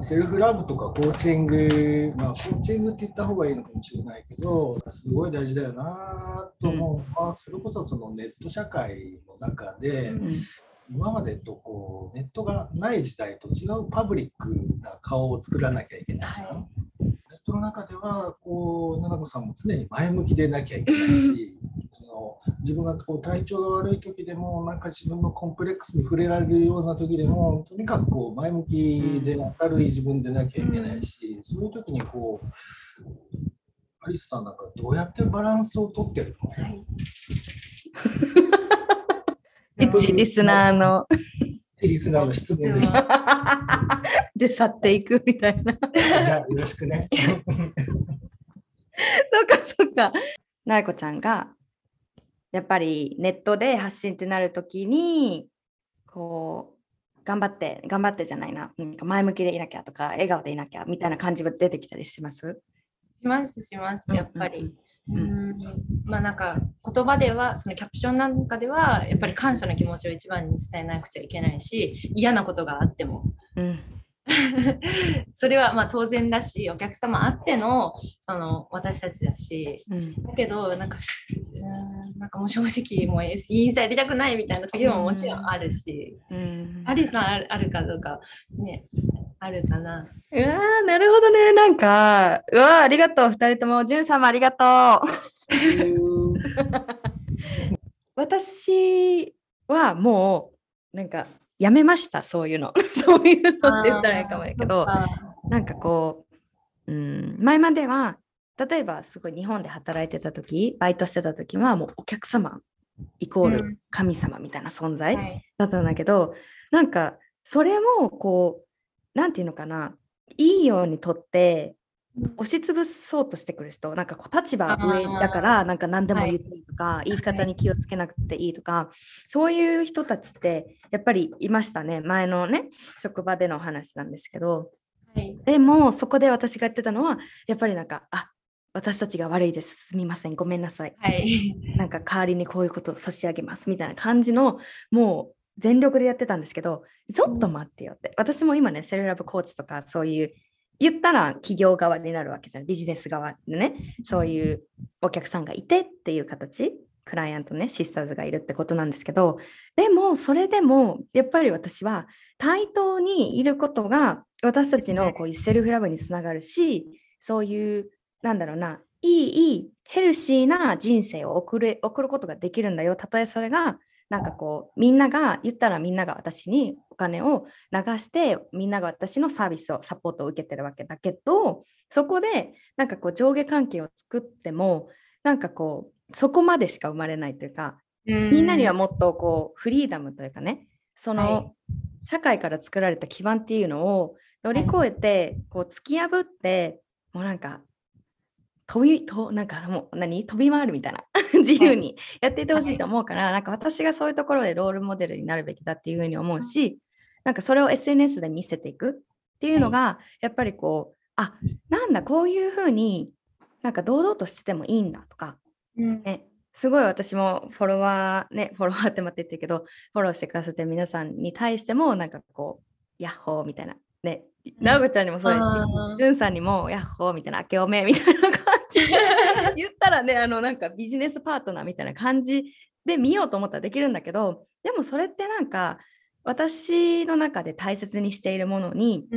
セルフラブとかコーチング、まあ、コーチングって言った方がいいのかもしれないけど、すごい大事だよなと思ううん、それこそそのネット社会の中で、うん、今までとこうネットがない時代と違うパブリックな顔を作らなきゃいけないじゃん。はい。ネットの中ではこう奈々子さんも常に前向きでなきゃいけないし の自分がこう体調が悪い時でもなんか自分のコンプレックスに触れられるような時でもとにかくこう前向きで明るい自分でなきゃいけないし、そういう時にこうアリスさんなんかどうやってバランスをとってるの、はい、一リスナーの。リスナーの質問でした。で、去っていくみたいな。じゃあ、よろしくね。そうか、そうか。なえこちゃんがやっぱりネットで発信ってなるときにこう頑張って頑張ってじゃないな。なんか前向きでいなきゃとか笑顔でいなきゃみたいな感じが出てきたりします？しますしますやっぱり。うん、まあなんか言葉ではそのキャプションなんかではやっぱり感謝の気持ちを一番に伝えなくちゃいけないし嫌なことがあっても、うん、それはまあ当然だしお客様あってのその私たちだし、うん、だけどなんかなんかもう正直もうインスタやりたくないみたいな時ももちろんあるし、うん、アリさんあるあるかどうかねあるかな。うわなるほどね。なんかうわありがとう。2人とも。じゅんさんもありがとう。私はもうなんかやめましたそういうの。そういうのって言ったらいいかもやけどなんかこう、うん、前までは例えばすごい日本で働いてた時バイトしてた時はもうお客様イコール神様みたいな存在だったんだけど、うんはい、なんかそれもこう何て言うのかないいようにとって押しつぶそうとしてくる人なんかこう立場上だからなんか何でも言っていいとか、はい、言い方に気をつけなくていいとか、はい、そういう人たちってやっぱりいましたね。前のね職場での話なんですけど、はい、でもそこで私が言ってたのはやっぱりなんかあ私たちが悪いです。すみません。ごめんなさい、はい、なんか代わりにこういうことを差し上げます。みたいな感じのもう全力でやってたんですけどちょっと待ってよって、私も今ねセルラブコーチとかそういう言ったら企業側になるわけじゃん。ビジネス側でね。そういうお客さんがいてっていう形。クライアントねシスターズがいるってことなんですけど。でもそれでもやっぱり私は対等にいることが私たちのこういうセルフラブにつながるしそういうなんだろうないいいいヘルシーな人生を送る送ることができるんだよ。たとえそれがなんかこうみんなが言ったらみんなが私にお金を流してみんなが私のサービスをサポートを受けてるわけだけどそこでなんかこう上下関係を作ってもなんかこうそこまでしか生まれないというかみんなにはもっとこうフリーダムというかねその社会から作られた基盤っていうのを乗り越えてこう突き破ってもうなんか飛びとなんかもう何？飛び回るみたいな 自由にやっていてほしいと思うから、はい、なんか私がそういうところでロールモデルになるべきだっていうふうに思うし、なんかそれを SNS で見せていくっていうのが、やっぱりこうあなんだこういうふうになんか堂々としててもいいんだとか、うん、ね、すごい私もフォロワーねフォロワーって待って言ってるけどフォローしてくださってる皆さんに対してもなんかこうヤッホーみたいな。ね直子ちゃんにもそうですしじゅんさんにも「やっほー」みたいな「明けおめ」みたいな感 言ったらねあのなんかビジネスパートナーみたいな感じで見ようと思ったらできるんだけどでもそれってなんか私の中で大切にしているものに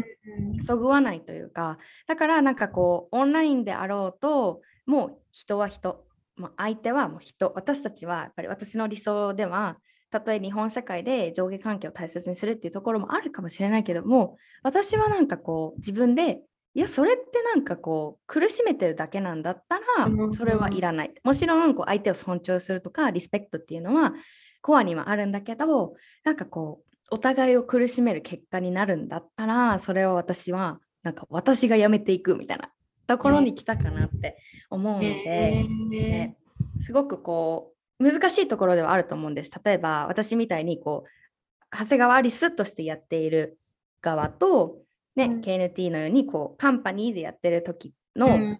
そぐわないというかだからなんかこうオンラインであろうともう人は人、まあ、相手はもう人私たちはやっぱり私の理想ではたとえ日本社会で上下関係を大切にするっていうところもあるかもしれないけども私はなんかこう自分でいやそれってなんかこう苦しめてるだけなんだったらそれはいらない、もちろんこう相手を尊重するとかリスペクトっていうのはコアにはあるんだけどなんかこうお互いを苦しめる結果になるんだったらそれを私はなんか私がやめていくみたいなところに来たかなって思うので、ね、すごくこう難しいところではあると思うんです。例えば私みたいにこう長谷川アリスとしてやっている側と、ねうん、KNT のようにこうカンパニーでやってる時の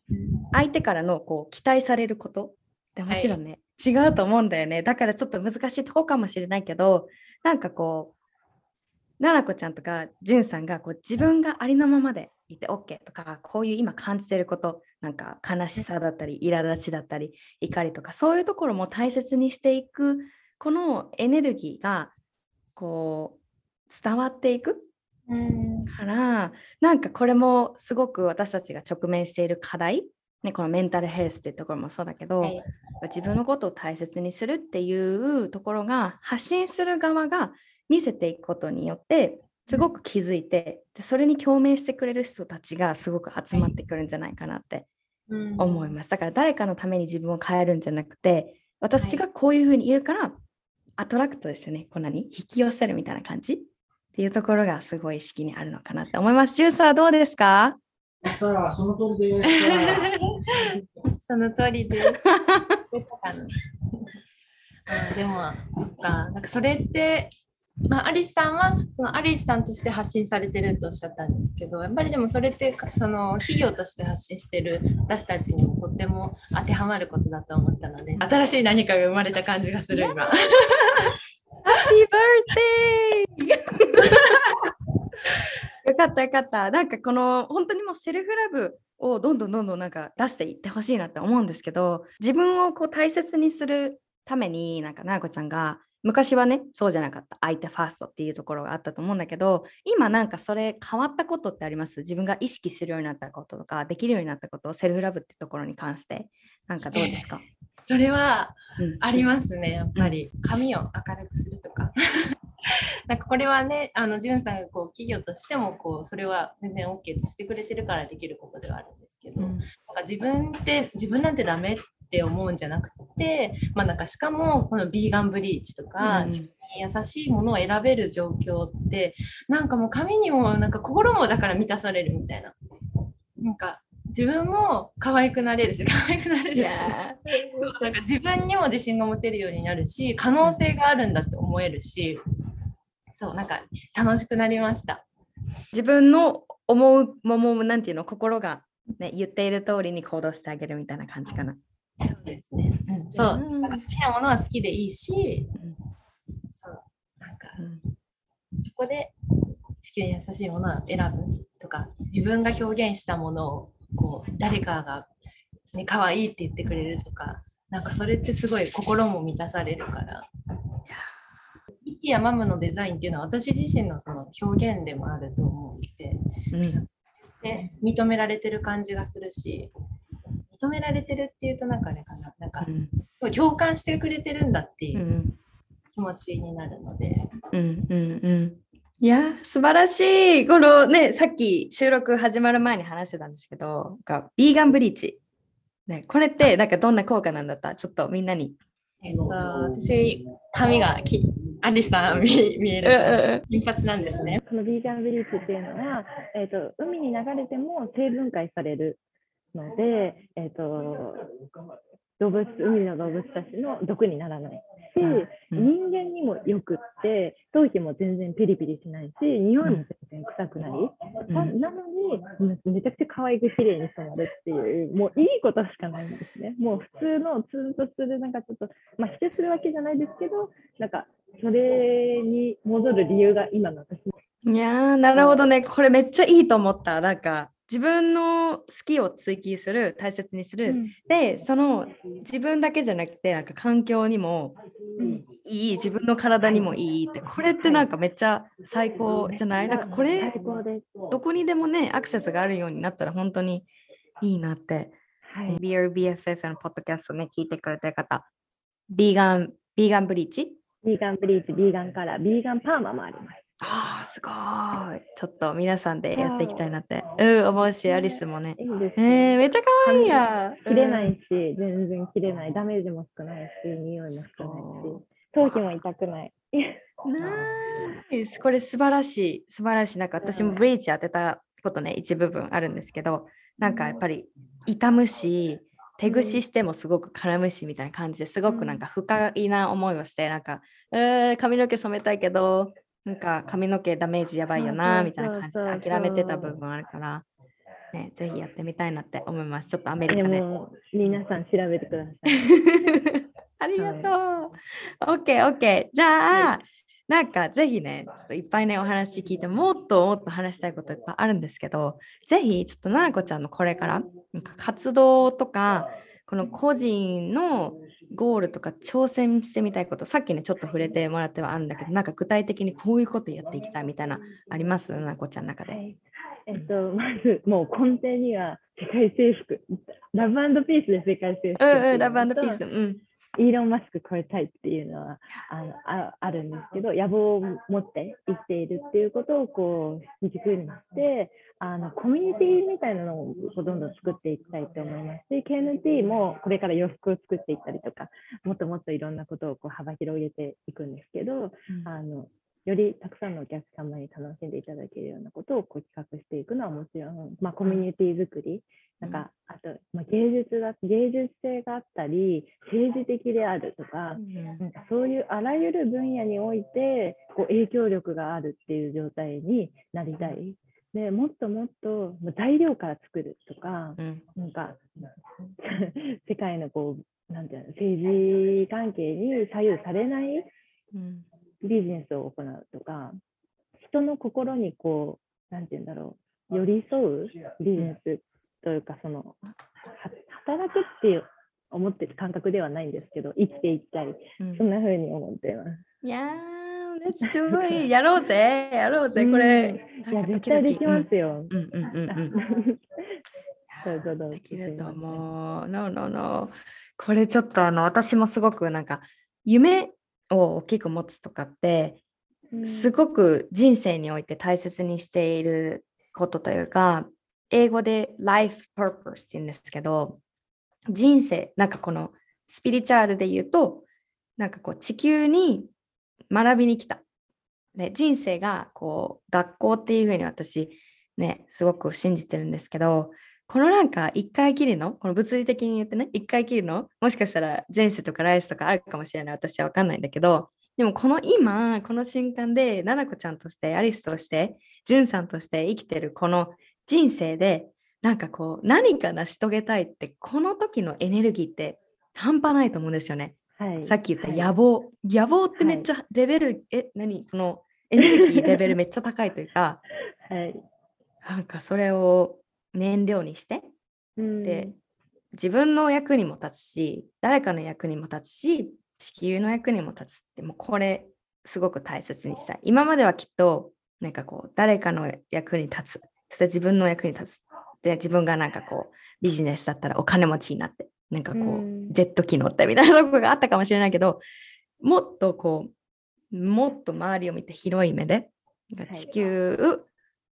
相手からのこう期待されること。ってもちろんね、はい、違うと思うんだよね。だからちょっと難しいとこかもしれないけどなんかこう奈々子ちゃんとかじゅんさんがこう自分がありのままでいて OK とかこういう今感じてることなんか悲しさだったり苛立ちだったり怒りとかそういうところも大切にしていくこのエネルギーがこう伝わっていくからなんかこれもすごく私たちが直面している課題。ね、このメンタルヘルスっていうところもそうだけど、はい、自分のことを大切にするっていうところが発信する側が見せていくことによってすごく気づいてでそれに共鳴してくれる人たちがすごく集まってくるんじゃないかなって思います。だから誰かのために自分を変えるんじゃなくて私がこういうふうにいるからアトラクトですよね。こんなに引き寄せるみたいな感じっていうところがすごい意識にあるのかなって思います。ジューサーどうですか？さあ、その通りです。その通りです。でも、そっか、なんかそれってまあ、アリスさんはそのアリスさんとして発信されてるとおっしゃったんですけどやっぱりでもそれってその企業として発信してる私たちにもとっても当てはまることだと思ったので新しい何かが生まれた感じがする今。ハッピーバーデーよかったよかった。なんかこの本当にもうセルフラブをどんどんどんどんなんか出していってほしいなって思うんですけど自分をこう大切にするためになんかなこちゃんが昔はねそうじゃなかった相手ファーストっていうところがあったと思うんだけど今なんかそれ変わったことってあります？自分が意識するようになったこととかできるようになったことセルフラブってところに関して。なんかどうですか、それはありますね、やっぱり。髪を明るくするとか。なんかこれはね、あの、じゅんさんがこう企業としてもこうそれは全然 OK としてくれてるからできることではあるんですけど、うん、なんか自分って自分なんてダメっって思うんじゃなくて、まあ、なんかしかもこのビーガンブリーチとか、地球に優しいものを選べる状況ってなんかもう髪にもなんか心もだから満たされるみたいな。なんか自分も可愛くなれるし可愛くなれる。そうなんか自分にも自信が持てるようになるし可能性があるんだって思えるし。そうなんか楽しくなりました。自分の思うももなんていうの心が、ね、言っている通りに行動してあげるみたいな感じかなそうですね。うん、そう。好きなものは好きでいいし、うん、そうなんか、うん、そこで地球に優しいものを選ぶとか、自分が表現したものをこう誰かがね可愛いって言ってくれるとか、なんかそれってすごい心も満たされるから。ミキやマムのデザインっていうのは私自身のその表現でもあると思って、うん、で認められてる感じがするし認められてるっていうとなんかあれかな。なんか、うん、共感してくれてるんだっていう気持ちになるので。うんうんうん。いや素晴らしい。このねさっき収録始まる前に話してたんですけどがビーガンブリーチ、ね、これってなんかどんな効果なんだった？ちょっとみんなに。えっと、私髪がきアリさん見見える。金髪なんですね。このビーガンブリーチっていうのは、えーと海に流れても成分解されるので、えーと、動物海の動物たちの毒にならないし、うん、人間にもよくって頭皮も全然ピリピリしないし匂いも全然臭くない、うん、ななのにめちゃくちゃ可愛く綺麗に染まるっていうもういいことしかないんですね。もう普通のツーンとするなんかちょっと、まあ、否定するわけじゃないですけどなんかそれに戻る理由が今の私。のいやーなるほどね。これめっちゃいいと思った。なんか自分の好きを追求する、大切にする。うんで、その自分だけじゃなくて、なんか環境にもうんいい、自分の体にもいいって、これってなんかめっちゃ最高じゃない？なんかこれ。どこにでもね、アクセスがあるようになったら本当にいいなって。はい。BRBFF のポッドキャストね、聞いてくれてる方、ビーガン、ビーガンブリーチ？ビーガンブリーチ、ビーガンカラー、ビーガンパーマもあります。ああ、すごい。ちょっと皆さんでやっていきたいなって。うん、思うし、アリスもね。いいえね。ー、めっちゃ可愛いや。切れないし、全然切れない。ダメージも少ないし、匂いも少ないし、頭皮も痛くない。うん。ナイス。これ素晴らしい。素晴らしい。なんか私もブリーチ当てたことね、一部分あるんですけど、なんかやっぱり痛むし、手ぐししてもすごく絡むしみたいな感じですごくなんか不快な思いをして、なんか、えー、髪の毛染めたいけど、なんか髪の毛ダメージやばいよなみたいな感じで諦めてた部分あるから、ね、ぜひやってみたいなって思います。ちょっとアメリでカで。も、皆さん調べてください。ありがとう。OK、OK。じゃあ、なんかぜひね、ちょっといっぱいね、お話聞いて、もっともっと話したいこといっぱいあるんですけど、ぜひ、ちょっとななこちゃんのこれから、なんか活動とか、この個人のゴールとか挑戦してみたいこと、さっきね、ちょっと触れてもらってはあるんだけど、なんか具体的にこういうことやっていきたいみたいな、あります？ななこちゃんの中で。はい。えっと、まず、もう根底には世界征服。ラブピースで世界征服。うんうん、ラブピース。うん。イーロン・マスク超えたいっていうのはあのああるんですけど野望を持って生きているっていうことをこう軸にしてあのコミュニティみたいなのをどんどん作っていきたいと思います。し KNT もこれから洋服を作っていったりとかもっともっといろんなことをこう幅広げていくんですけどあのよりたくさんのお客様に楽しんでいただけるようなことをこう企画していくのはもちろん、まあ、コミュニティ作り、なんかあと、まあ、芸術だ芸術性があったり政治的であるとか、なんかそういうあらゆる分野においてこう影響力があるっていう状態になりたい。でもっともっとまあ材料から作るとか、うん。なんか 世界のこうなんていうの政治関係に左右されないうんビジネスを行うとか、人の心にこう、なんていうんだろう、寄り添うビジネスというか、その、は働くっていう思ってる感覚ではないんですけど、生きていきたい、うんそんな風に思っています。いやー、do it! やろうぜやろうぜこれ。いや、絶対できまうんすよ。うんうんうんあうん。できると思う。No, no, no. これちょっとあの私もすごくなんか夢を大きく持つとかってうんすごく人生において大切にしていることというか英語で life purpose って言うんですけど人生なんかこのスピリチュアルで言うとなんかこう地球に学びに来た。で人生がこう学校っていうふうに私ねすごく信じてるんですけどこのなんか一回きりのこの物理的に言ってね一回きりのもしかしたら前世とか来世とかあるかもしれない私は分かんないんだけどでもこの今この瞬間でななこちゃんとしてアリスとしてじゅんさんとして生きてるこの人生でなんかこう何か成し遂げたいってこの時のエネルギーって半端ないと思うんですよね。はい、さっき言ったはい。野望、野望ってめっちゃレベル、え何？このエネルギーレベルめっちゃ高いというか。はい。なんかそれを燃料にしてうん。で自分の役にも立つし誰かの役にも立つし地球の役にも立つってもうこれすごく大切にしたい。今まではきっとなんかこう誰かの役に立つ。そして自分の役に立つで自分がなんかこうビジネスだったらお金持ちになってなんかこう、うん。ジェット機乗ってみたいなとこがあったかもしれないけどもっとこうもっと周りを見て広い目で地球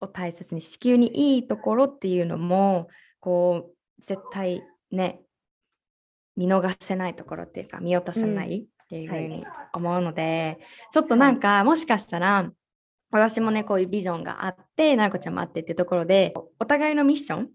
を大切に地球にいいところっていうのもこう絶対ね見逃せないところっていうか見落とせないっていうふうに思うので、ちょっとなんか、もしかしたら私もねこういうビジョンがあってななこちゃんもあってっていうところでお互いのミッション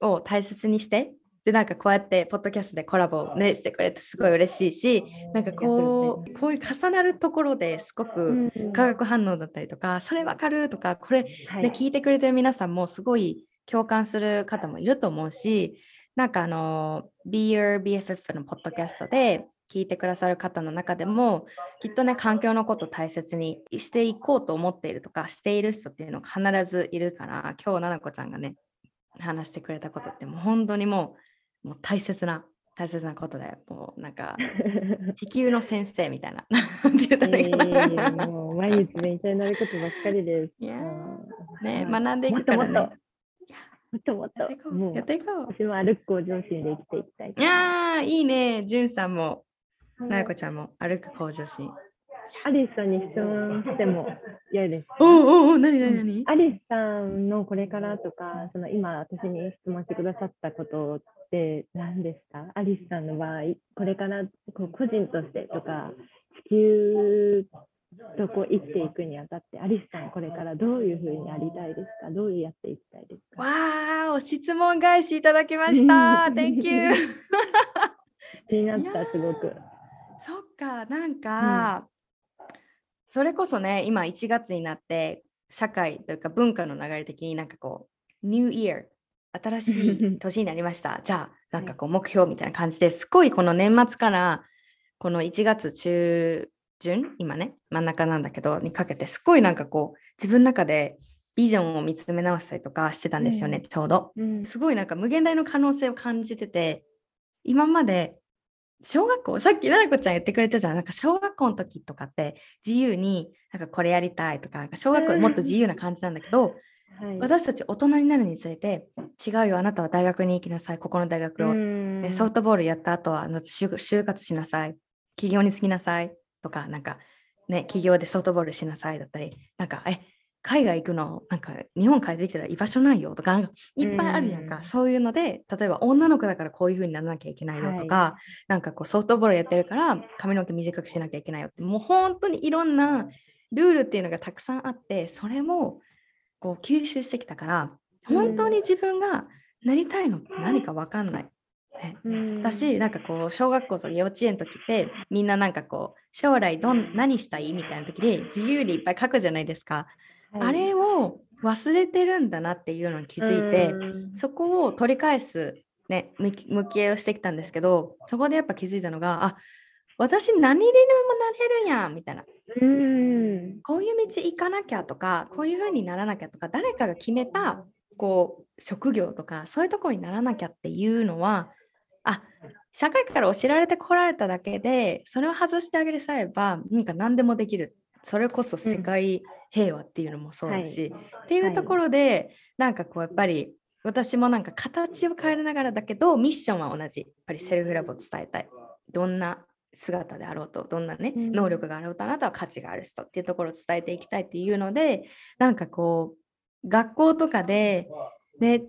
を大切にしてでなんかこうやってポッドキャストでコラボ、ね、してくれてすごい嬉しいしなんかこうこういう重なるところですごくうん化学反応だったりとかそれわかるとかこれはい。で聞いてくれてる皆さんもすごい共感する方もいると思うしなんかあの Be Your BFF のポッドキャストで聞いてくださる方の中でもきっとね環境のことを大切にしていこうと思っているとかしている人っていうのが必ずいるから今日奈々子ちゃんがね話してくれたことってもう本当にもうもう大切な大切なことでもうなんか 地球の先生みたいな。なんて言ったらいいかな、えーもう毎日勉強になることばっかりです。ねはい学んでいくからね。もっともっと。もっやっていこともううやっていこう。私も歩く向上心で生きていきたい。いやーいいね。じゅんさんもはい。なやこちゃんも歩く向上心アリスさんに質問しても良いですか？おうおうおう何何何アリスさんのこれからとか、その今私に質問してくださったことって何ですか？アリスさんの場合、これからこう個人としてとか、地球とこう生きていくにあたって、アリスさんこれからどういうふうにありたいですか？どうやっていきたいですか？わーお質問返しいただきました。Thank you 気になった、すごく。そっか、なんか、それこそね、今1月になって、社会というか文化の流れ的になんかこう、New Year、新しい 年になりました。じゃあ、なんかこう、目標みたいな感じですごいこの年末から、この1月中旬、今ね、真ん中なんだけど、にかけて、すごいなんかこう、自分の中でビジョンを見つめ直したりとかしてたんですよね、うんちょうど。うんすごいなんか無限大の可能性を感じてて今まで小学校さっき奈々子ちゃん言ってくれたじゃん。なんか小学校の時とかって自由になんかこれやりたいとかなんか小学校もっと自由な感じなんだけど、はい、私たち大人になるにつれて違うよあなたは大学に行きなさい。ここの大学を、ソフトボールやった後は夏就就活しなさい。企業に就きなさいとかなんかね企業でソフトボールしなさいだったりなんかえ海外行くのなんか日本帰ってきたら居場所ないよとかいっぱいあるやんか、うん。そういうので例えば女の子だからこういう風にならなきゃいけないよとか、なんかこうソフトボールやってるから髪の毛短くしなきゃいけないよってもう本当にいろんなルールっていうのがたくさんあってそれもこう吸収してきたから本当に自分がなりたいのって何か分かんない。ね、うん。私なんかこう小学校とか幼稚園の時ってみんななんかこう将来どん何したいみたいな時で自由にいっぱい書くじゃないですか、はいあれを忘れてるんだなっていうのに気づいて、うん。そこを取り返す、ね、向き向き合いをしてきたんですけどそこでやっぱ気づいたのがあ私何にでもなれるやんみたいな。うん。こういう道行かなきゃとかこういう風にならなきゃとか誰かが決めたこう職業とかそういうところにならなきゃっていうのはあ社会から教えられてこられただけでそれを外してあげるさえばなんか何でもできるそれこそ世界平和っていうのもそうだし、っていうところで、なんかこうやっぱり私もなんか形を変えながらだけどミッションは同じ。やっぱりセルフラブを伝えたい。どんな姿であろうとどんなね、うん。能力があろうとあなたは価値がある人っていうところを伝えていきたいっていうのでなんかこう学校とかでね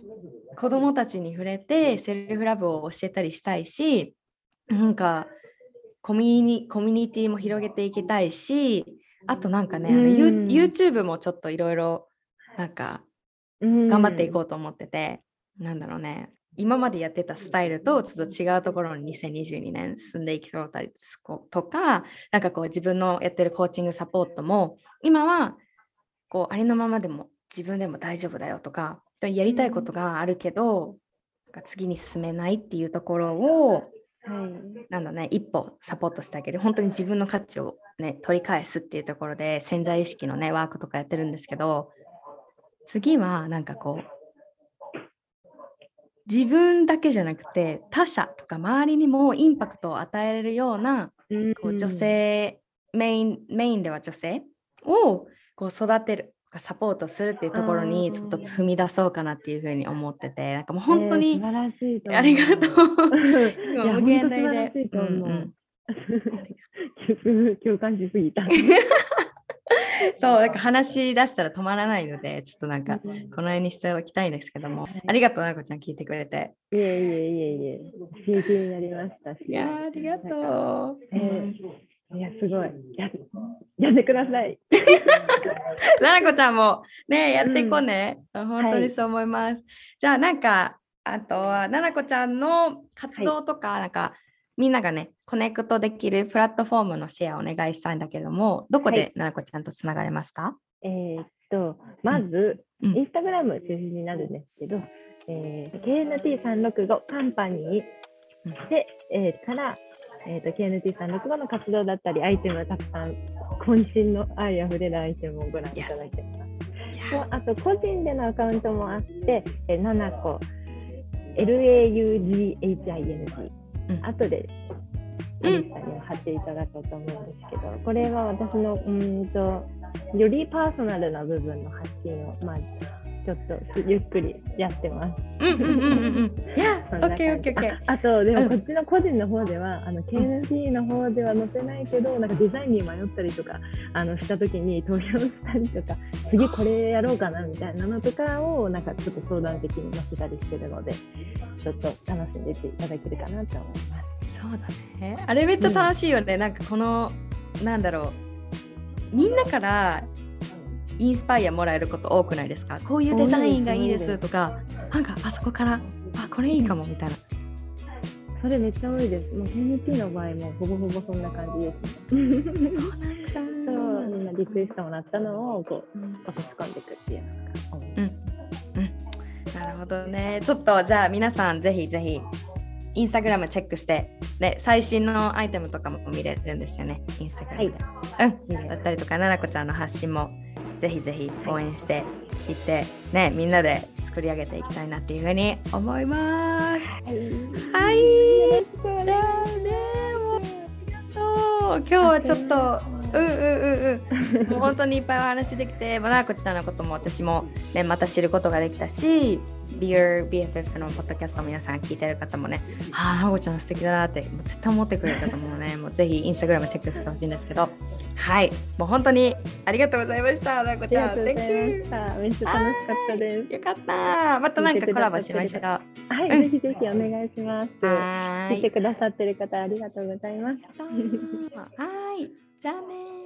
子どもたちに触れてセルフラブを教えたりしたいしなんかコミュニコミュニティも広げていきたいしあとなんかね、うん。YouTube もちょっといろいろなんか頑張っていこうと思ってて、なんだろうね。今までやってたスタイルとちょっと違うところに2022年進んでいきそうたりとかなんかこう自分のやってるコーチングサポートも今はこうありのままでも自分でも大丈夫だよとかやりたいことがあるけど、なんか次に進めないっていうところをはいなんだね、一歩サポートしてあげる、本当に自分の価値を、ね、取り返すっていうところで潜在意識の、ね、ワークとかやってるんですけど、次はなんかこう、自分だけじゃなくて他者とか周りにもインパクトを与えれるようなこう女性、メインメインでは女性をこう育てるサポートするっていうところにうんちょっと踏み出そうかなっていうふうに思っててなんかもう本当に、えー素晴らしいと思う。ありがとう。今無限大で。ううんう。ん。共感しすぎた。そう、なんか話し出したら止まらないので、ちょっとなんか、この辺にしておきたいんですけども、ありがとう、ななこちゃん、聞いてくれて。いえいえいえいえ、刺激になりましたし。いやーありがとう。えーいや、すごい。ややってください。ななこちゃんもね、やっていこうね。本当にそう思います。じゃあ、なんか、あとは、ななこちゃんの活動とか、なんか、みんながね、コネクトできるプラットフォームのシェアをお願いしたいんだけども、どこはい。でななこちゃんとつながれますか、えーっと、まず、うん。インスタグラム中心になるんですけど、えー、KNT365 カンパニーで、えーから、えー、と KNT さんのこの活動だったり、アイテムたくさん、渾身の愛あふれるアイテムをご覧いただいてます。とあと、個人でのアカウントもあって、えー、7個、LAUGHING、うん。後で、インスタにも貼っていただこうと思うんですけど、これは私のうーんと、よりパーソナルな部分の発信を、まあ、ちょっとゆっくりやってます。うんうんうんうんうん。い や、オッケーオッケーオッケー。ああと、でうんもこっちの個人の方では、あの KNT の方では載せないけど、なんかデザインに迷ったりとかあのしたときに投票したりとか、次これやろうかなみたいなのとかを、なんかちょっと相談的に載せたりしてるので、ちょっと楽しんでていただけるかなと思います。そうだね。あれめっちゃ楽しいよね。なんかこの、なんだろう。みんなからインスパイアもらえること多くないですか？こういうデザインがいいですとか、なんかあそこから、あ、これいいかもみたいな。それめっちゃ多いです。もう KNT の場合もほぼほぼそんな感じですね。そう、みんなリクエストもらったのをこううん落とし込んでいくっていうのが多い。なるほどね。ちょっとじゃあ皆さんぜひぜひインスタグラムチェックして、で最新のアイテムとかも見れるんですよね、インスタグラムで。うん。だったりとか、ななこちゃんの発信もぜひぜひ応援していって、ね、みんなで作り上げていきたいなっていうふうに思います。はい。ではね、もうありがとう今日はちょっと、うんうんうんうん。もう本当にいっぱいお話できて、まあななこちゃんのことも私も、ね、また知ることができたし、Beer BFF のポッドキャストを皆さん聞いてる方もね、ああ、ななこちゃん素敵だなって、もう絶対思ってくれる方もね、もうぜひインスタグラムチェックしてほしいんですけど、はい、もう本当にありがとうございました、ななこありがちゃん。とうございま Thank you した。めっちゃ楽しかったです。よかった。またなんかコラボしましょう。ははい、うんぜひぜひお願いします。ーい。来てくださってる方ありがとうございます。はい。じゃあねー。